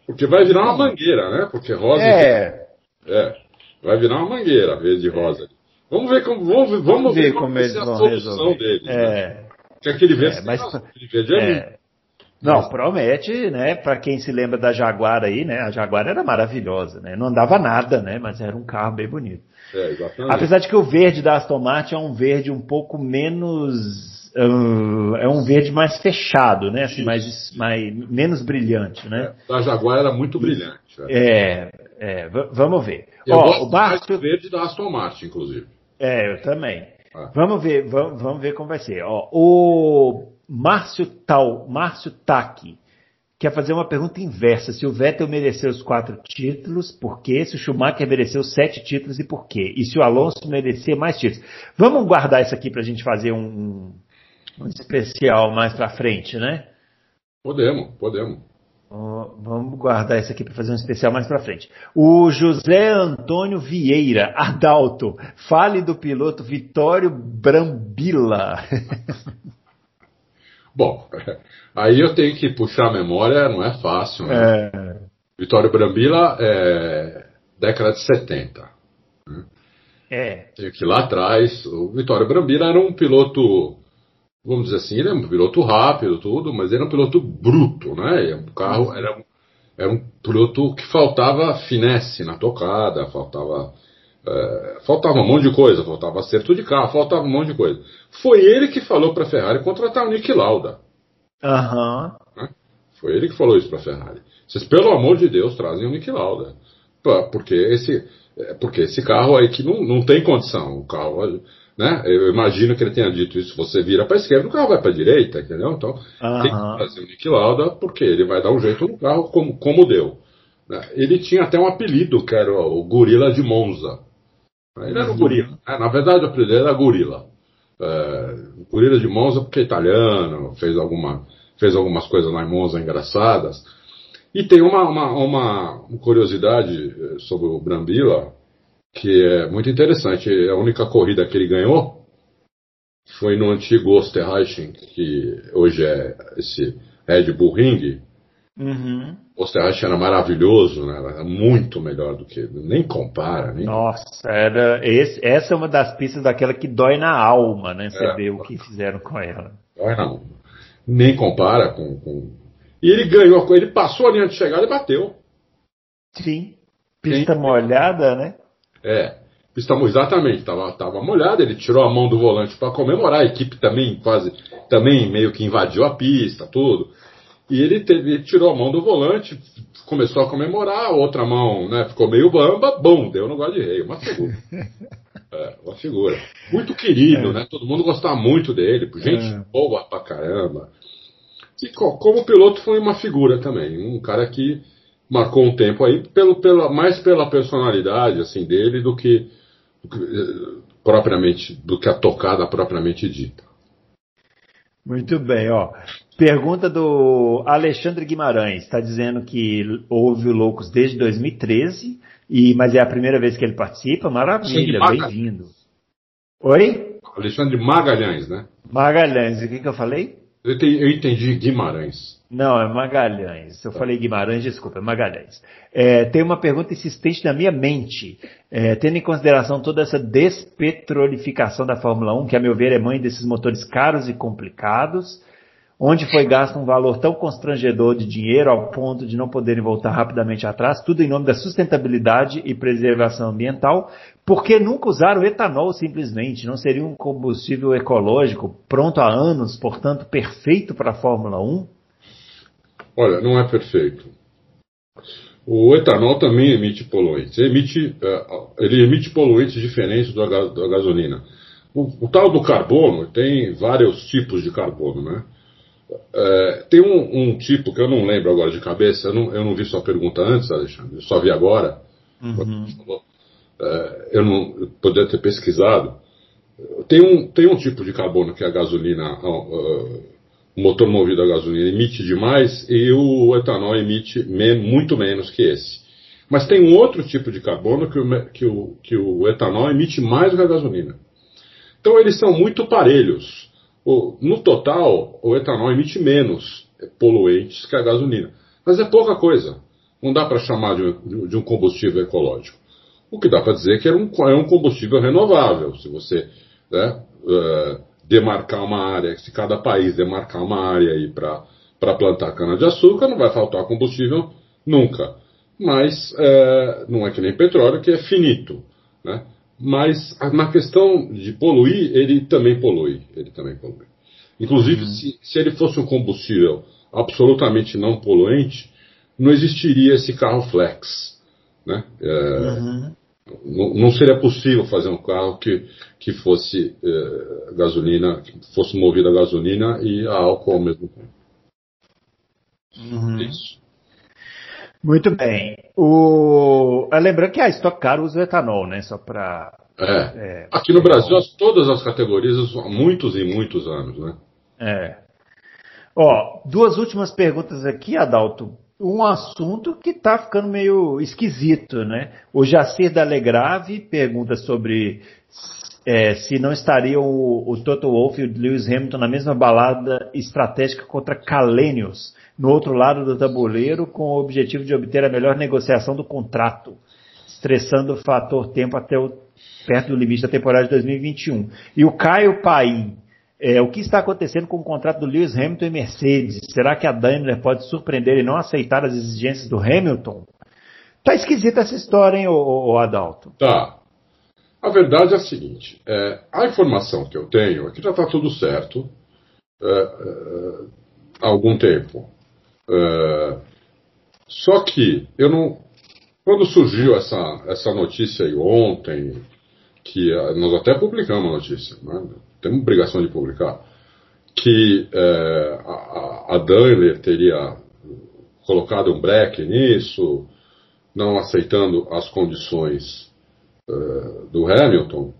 C: Porque vai virar uma mangueira, né? Porque rosa.
B: É,
C: é, vai virar uma mangueira verde e rosa. Vamos ver como, vamos, vamos
B: vamos
C: ver
B: ver
C: como
B: eles
C: a
B: vão
C: solução
B: resolver.
C: deles. né?
B: É,
C: Porque aquele verde,
B: É, mas-
C: aquele verde é, lindo.
B: é. Não, promete, né? Pra quem se lembra da Jaguar aí, né? A Jaguar era maravilhosa, né? Não andava nada, né? Mas era um carro bem bonito.
C: É, exatamente.
B: Apesar de que o verde da Aston Martin é um verde um pouco menos. Ah, é um verde mais fechado, né? Assim, mais, mais, menos brilhante, né?
C: Da Jaguar era muito brilhante. velho.
B: É, é, v- vamos ver.
C: Eu
B: Ó,
C: gosto
B: o
C: do verde da Aston Martin, inclusive.
B: É, eu também.
C: Ah.
B: Vamos ver, vamos, vamos ver como vai ser. Ó, o Márcio Tal, Márcio Taki quer fazer uma pergunta inversa. Se o Vettel mereceu os quatro títulos, por quê? Se o Schumacher mereceu sete títulos e por quê? E se o Alonso merecia mais títulos? Vamos guardar isso aqui para a gente fazer um especial mais para frente, né?
C: Podemos, podemos.
B: Vamos guardar isso aqui para fazer um especial mais para frente. O José Antônio Vieira, Adalto, fale do piloto Vitório Brambila.
C: Bom, aí eu tenho que puxar a memória, não é fácil, né? É. Vitório Brambila é década de 70. Né? É. Que lá atrás, o Vitório Brambila era um piloto, vamos dizer assim, ele é um piloto rápido, tudo, mas ele era um piloto bruto, né? O carro era, era um piloto que faltava finesse na tocada, faltava é, faltava um monte de coisa, faltava acerto de carro, faltava um monte de coisa. Foi ele que falou para a Ferrari contratar o Nick Lauda.
B: Aham.
C: Uhum. Foi ele que falou isso para a Ferrari. Vocês, pelo amor de Deus, trazem o Nick Lauda. Porque esse, é, porque esse carro aí que não, não tem condição. O carro, né? Eu imagino que ele tenha dito isso. Você vira para esquerda, o carro vai para direita, entendeu? Então uhum. tem que trazer o Nick Lauda porque ele vai dar um jeito no carro como, como deu. Né? Ele tinha até um apelido que era o Gorila de Monza. Ele era um gorila. É, na verdade, o apelido era gorila. É, gorila de Monza porque é italiano, fez, alguma, fez algumas coisas lá em Monza engraçadas. E tem uma, uma, uma curiosidade é, sobre o Brambila que é muito interessante. A única corrida que ele ganhou foi no antigo Osterreichen, que hoje é esse Red Bull Ring.
B: Uhum.
C: Osterreich era maravilhoso, né? Era muito melhor do que. Nem compara. Nem
B: Nossa, era. Esse, essa é uma das pistas daquela que dói na alma, né? Você é, vê o que fizeram com ela.
C: Dói na alma. Nem compara com, com. E ele ganhou, ele passou a linha de chegada e bateu.
B: Sim. Pista Sim. molhada, né?
C: É. Pista exatamente, estava tava molhada, ele tirou a mão do volante para comemorar, a equipe também quase, também meio que invadiu a pista, tudo. E ele, teve, ele tirou a mão do volante, começou a comemorar, a outra mão né, ficou meio bamba, bom, deu no de rei, uma figura. É, uma figura. Muito querido, é. né? Todo mundo gostava muito dele, gente é. boa pra caramba. E como piloto foi uma figura também, um cara que marcou um tempo aí, pelo, pela, mais pela personalidade assim dele do que, do que eh, propriamente do que a tocada propriamente dita.
B: Muito bem, ó. Pergunta do Alexandre Guimarães. Está dizendo que houve o Loucos desde 2013, e, mas é a primeira vez que ele participa. Maravilha, bem-vindo. Oi?
C: Alexandre Magalhães, né?
B: Magalhães. O que, que eu falei?
C: Eu entendi, eu entendi Guimarães.
B: Não, é Magalhães. Eu falei Guimarães, desculpa, é Magalhães. É, tem uma pergunta insistente na minha mente. É, tendo em consideração toda essa despetrolificação da Fórmula 1, que a meu ver é mãe desses motores caros e complicados, onde foi gasto um valor tão constrangedor de dinheiro ao ponto de não poderem voltar rapidamente atrás, tudo em nome da sustentabilidade e preservação ambiental, por que nunca usar o etanol simplesmente? Não seria um combustível ecológico pronto há anos, portanto perfeito para a Fórmula 1?
C: Olha, não é perfeito. O etanol também emite poluentes. Ele emite, é, ele emite poluentes diferentes da, gasolina. O, o, tal do carbono tem vários tipos de carbono, né? É, tem um, um, tipo que eu não lembro agora de cabeça, eu não, eu não vi sua pergunta antes, Alexandre, eu só vi agora. Uhum. É, eu não eu poderia ter pesquisado. Tem um, tem um tipo de carbono que a gasolina, uh, o motor movido a gasolina emite demais e o etanol emite me, muito menos que esse. Mas tem um outro tipo de carbono que o, que o, que o etanol emite mais do que a gasolina. Então eles são muito parelhos. No total, o etanol emite menos poluentes que a gasolina. Mas é pouca coisa. Não dá para chamar de, um combustível ecológico. O que dá para dizer é que é um, é um combustível renovável. Se você né, uh, demarcar uma área, se cada país demarcar uma área aí para plantar cana-de-açúcar, não vai faltar combustível nunca. Mas uh, não é que nem petróleo, que é finito. Né? Mas na questão de poluir, ele também polui. Ele também polui. Inclusive, uhum. se, se ele fosse um combustível absolutamente não poluente, não existiria esse carro flex. Né? É, uhum. não, não, seria possível fazer um carro que, que fosse é, gasolina, que fosse movido a gasolina e a álcool ao mesmo tempo.
B: Uhum. Isso. Muito bem. O... Ah, lembrando que a Stock Car usa etanol, né? Só para.
C: É. é. Aqui no Brasil, as, todas as categorias há muitos e muitos anos, né?
B: É. Ó, duas últimas perguntas aqui, Adalto. Um assunto que está ficando meio esquisito, né? O Jacir da Legrave pergunta sobre é, se não estariam o, o Toto Wolff e o Lewis Hamilton na mesma balada estratégica contra Kalenius, no outro lado do tabuleiro, com o objetivo de obter a melhor negociação do contrato, estressando o fator tempo até o, perto do limite da temporada de 2021. E o Caio Paim, é, o que está acontecendo com o contrato do Lewis Hamilton e Mercedes? Será que a Daimler pode surpreender e não aceitar as exigências do Hamilton? Tá esquisita essa história, hein, ô, ô Adalto?
C: Tá. A verdade é a seguinte: é, a informação que eu tenho é que já está tudo certo é, é, há algum tempo. É, só que eu não. Quando surgiu essa, essa notícia aí ontem, que nós até publicamos a notícia, né? temos obrigação de publicar, que é, a, a Daimler teria colocado um break nisso, não aceitando as condições uh, do Hamilton,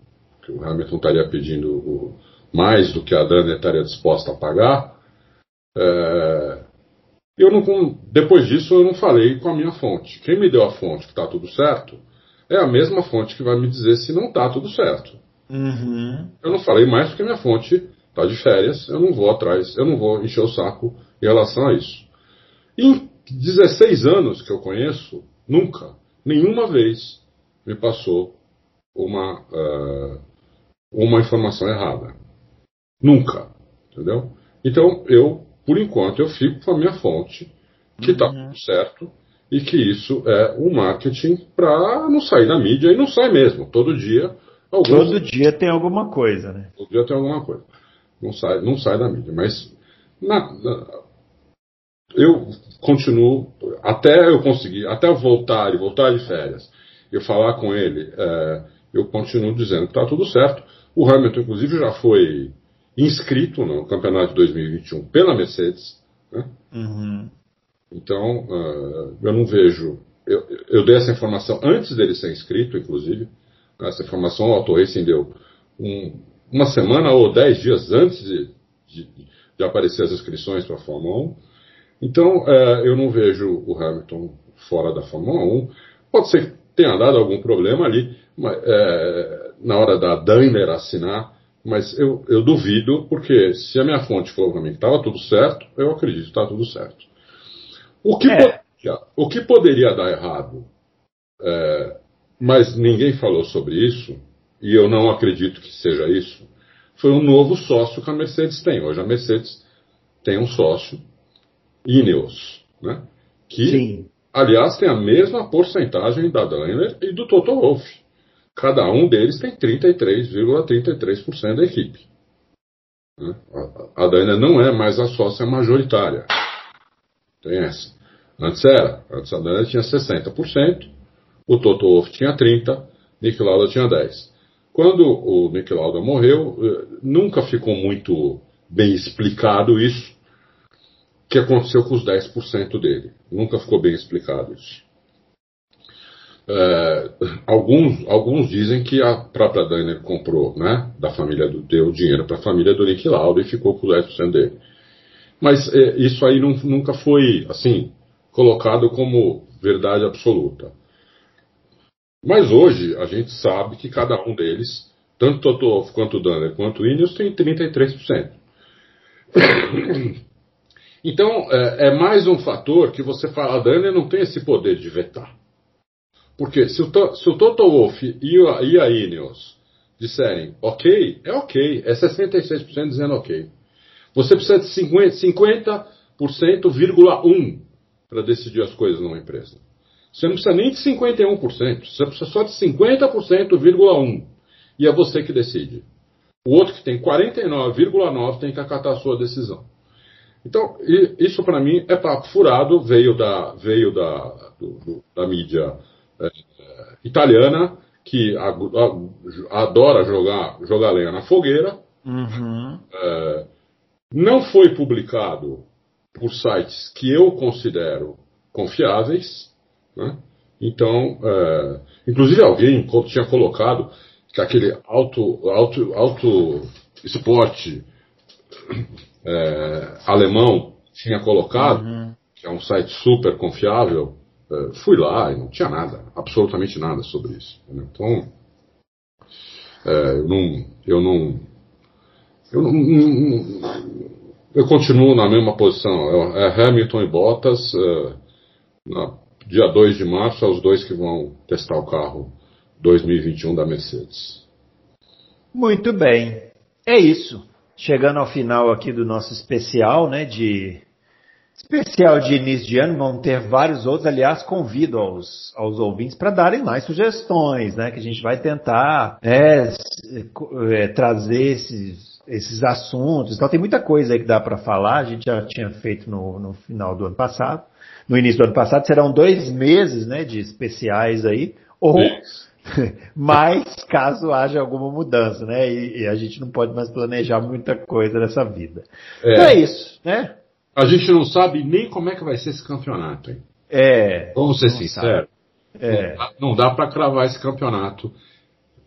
C: que o Hamilton estaria pedindo mais do que a Daimler estaria disposta a pagar. Uh, eu não, depois disso eu não falei com a minha fonte. Quem me deu a fonte que está tudo certo é a mesma fonte que vai me dizer se não está tudo certo.
B: Uhum.
C: Eu não falei mais porque minha fonte está de férias, eu não vou atrás, eu não vou encher o saco em relação a isso. Em 16 anos que eu conheço, nunca, nenhuma vez me passou uma, uh, uma informação errada. Nunca. Entendeu? Então, eu, por enquanto, eu fico com a minha fonte, que está uhum. tudo certo, e que isso é um marketing para não sair na mídia, e não sai mesmo. Todo dia.
B: Alguns... Todo dia tem alguma coisa, né?
C: Todo dia tem alguma coisa. Não sai, não sai da mídia. Mas na, na, eu continuo, até eu conseguir, até eu voltar e voltar de férias, eu falar com ele, é, eu continuo dizendo que está tudo certo. O Hamilton, inclusive, já foi inscrito no campeonato de 2021 pela Mercedes. Né?
B: Uhum.
C: Então, uh, eu não vejo. Eu, eu, dei essa informação antes dele ser inscrito, inclusive. Essa informação o Auto Racing deu um, uma semana ou dez dias antes de, de, de aparecer as inscrições para a Fórmula 1. Então, uh, eu não vejo o Hamilton fora da Fórmula 1. Pode ser que tenha dado algum problema ali, mas, é, na hora da Daimler assinar, mas eu, eu duvido, porque se a minha fonte falou para mim que estava tudo certo, eu acredito que está tudo certo. O que, é. poderia, o que poderia dar errado, é, mas ninguém falou sobre isso, e eu não acredito que seja isso, foi um novo sócio que a Mercedes tem. Hoje a Mercedes tem um sócio, Ineos, né, que Sim. Aliás, tem a mesma porcentagem da Daimler e do Toto Wolff. Cada um deles tem 33,33% ,33 da equipe. Né? A Daimler não é mais a sócia majoritária. Tem essa. Antes era. Antes a Daimler tinha 60%, o Toto Wolff tinha 30%, Nick Lauda tinha 10%. Quando o Nick Lauda morreu, eh, nunca ficou muito bem explicado isso, que aconteceu com os 10% dele. Nunca ficou bem explicado isso. É, alguns, alguns dizem que a própria Daimler comprou, né, da família do, deu dinheiro para a família do Nick Lauda e ficou com 10% dele. Mas é, isso aí não, nunca foi, assim, colocado como verdade absoluta. Mas hoje a gente sabe que cada um deles, tanto Toto quanto o Danner quanto o Ineos, tem 33%. Então, é, é, mais um fator que você fala, a Dani não tem esse poder de vetar. Porque se o, se o Toto Wolff e e a Ineos disserem ok, é ok. É 66% dizendo ok. Você precisa de 50%, 50,1% para decidir as coisas numa empresa. Você não precisa nem de 51%, você precisa só de 50,1%. E é você que decide. O outro que tem 49,9% tem que acatar a sua decisão. Então, isso para mim é papo furado, veio da, veio da, do, do, da mídia é, italiana, que a, a, adora jogar, jogar lenha na fogueira.
B: Uhum.
C: É, não foi publicado por sites que eu considero confiáveis. Né? Então, é, inclusive alguém tinha colocado que aquele auto, auto, auto esporte alemão tinha colocado, uhum. que é um site super confiável, é, fui lá e não tinha nada, absolutamente nada sobre isso. Então, É, eu não. Eu não. Eu, eu continuo na mesma posição. É, é Hamilton e Bottas. É, na, dia 2 de março, é os dois que vão testar o carro 2021 da Mercedes.
B: Muito bem. É isso. Chegando ao final aqui do nosso especial, né, de especial de início de ano, vão ter vários outros. Aliás, convido aos, aos ouvintes para darem mais sugestões, né? Que a gente vai tentar é, é, trazer esses, esses assuntos. Então, tem muita coisa aí que dá para falar. A gente já tinha feito no, no final do ano passado. No início do ano passado, serão dois meses né, de especiais aí. Ou mais caso haja alguma mudança, né? E, e, a gente não pode mais planejar muita coisa nessa vida. É. Então é isso, né?
C: A gente não sabe nem como é que vai ser esse campeonato, hein?
B: É.
C: Vamos ser sinceros. É. Não dá, dá para cravar esse campeonato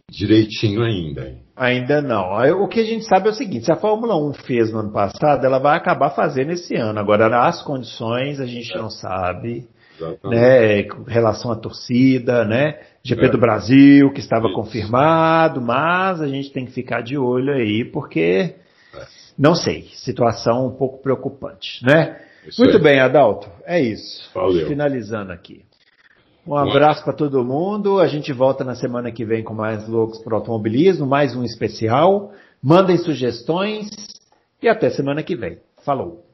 C: direitinho ainda. Hein?
B: Ainda não. O que a gente sabe é o seguinte: se a Fórmula 1 fez no ano passado, ela vai acabar fazendo esse ano. Agora, as condições a gente é. não sabe. Né, com relação à torcida, né? GP é. do Brasil, que estava Isso. confirmado, mas a gente tem que ficar de olho aí, porque não sei, situação um pouco preocupante, né? Isso Muito aí. bem, Adalto, é isso.
C: Valeu.
B: Finalizando aqui. Um abraço para todo mundo. A gente volta na semana que vem com mais loucos para automobilismo, mais um especial. Mandem sugestões e até semana que vem. Falou.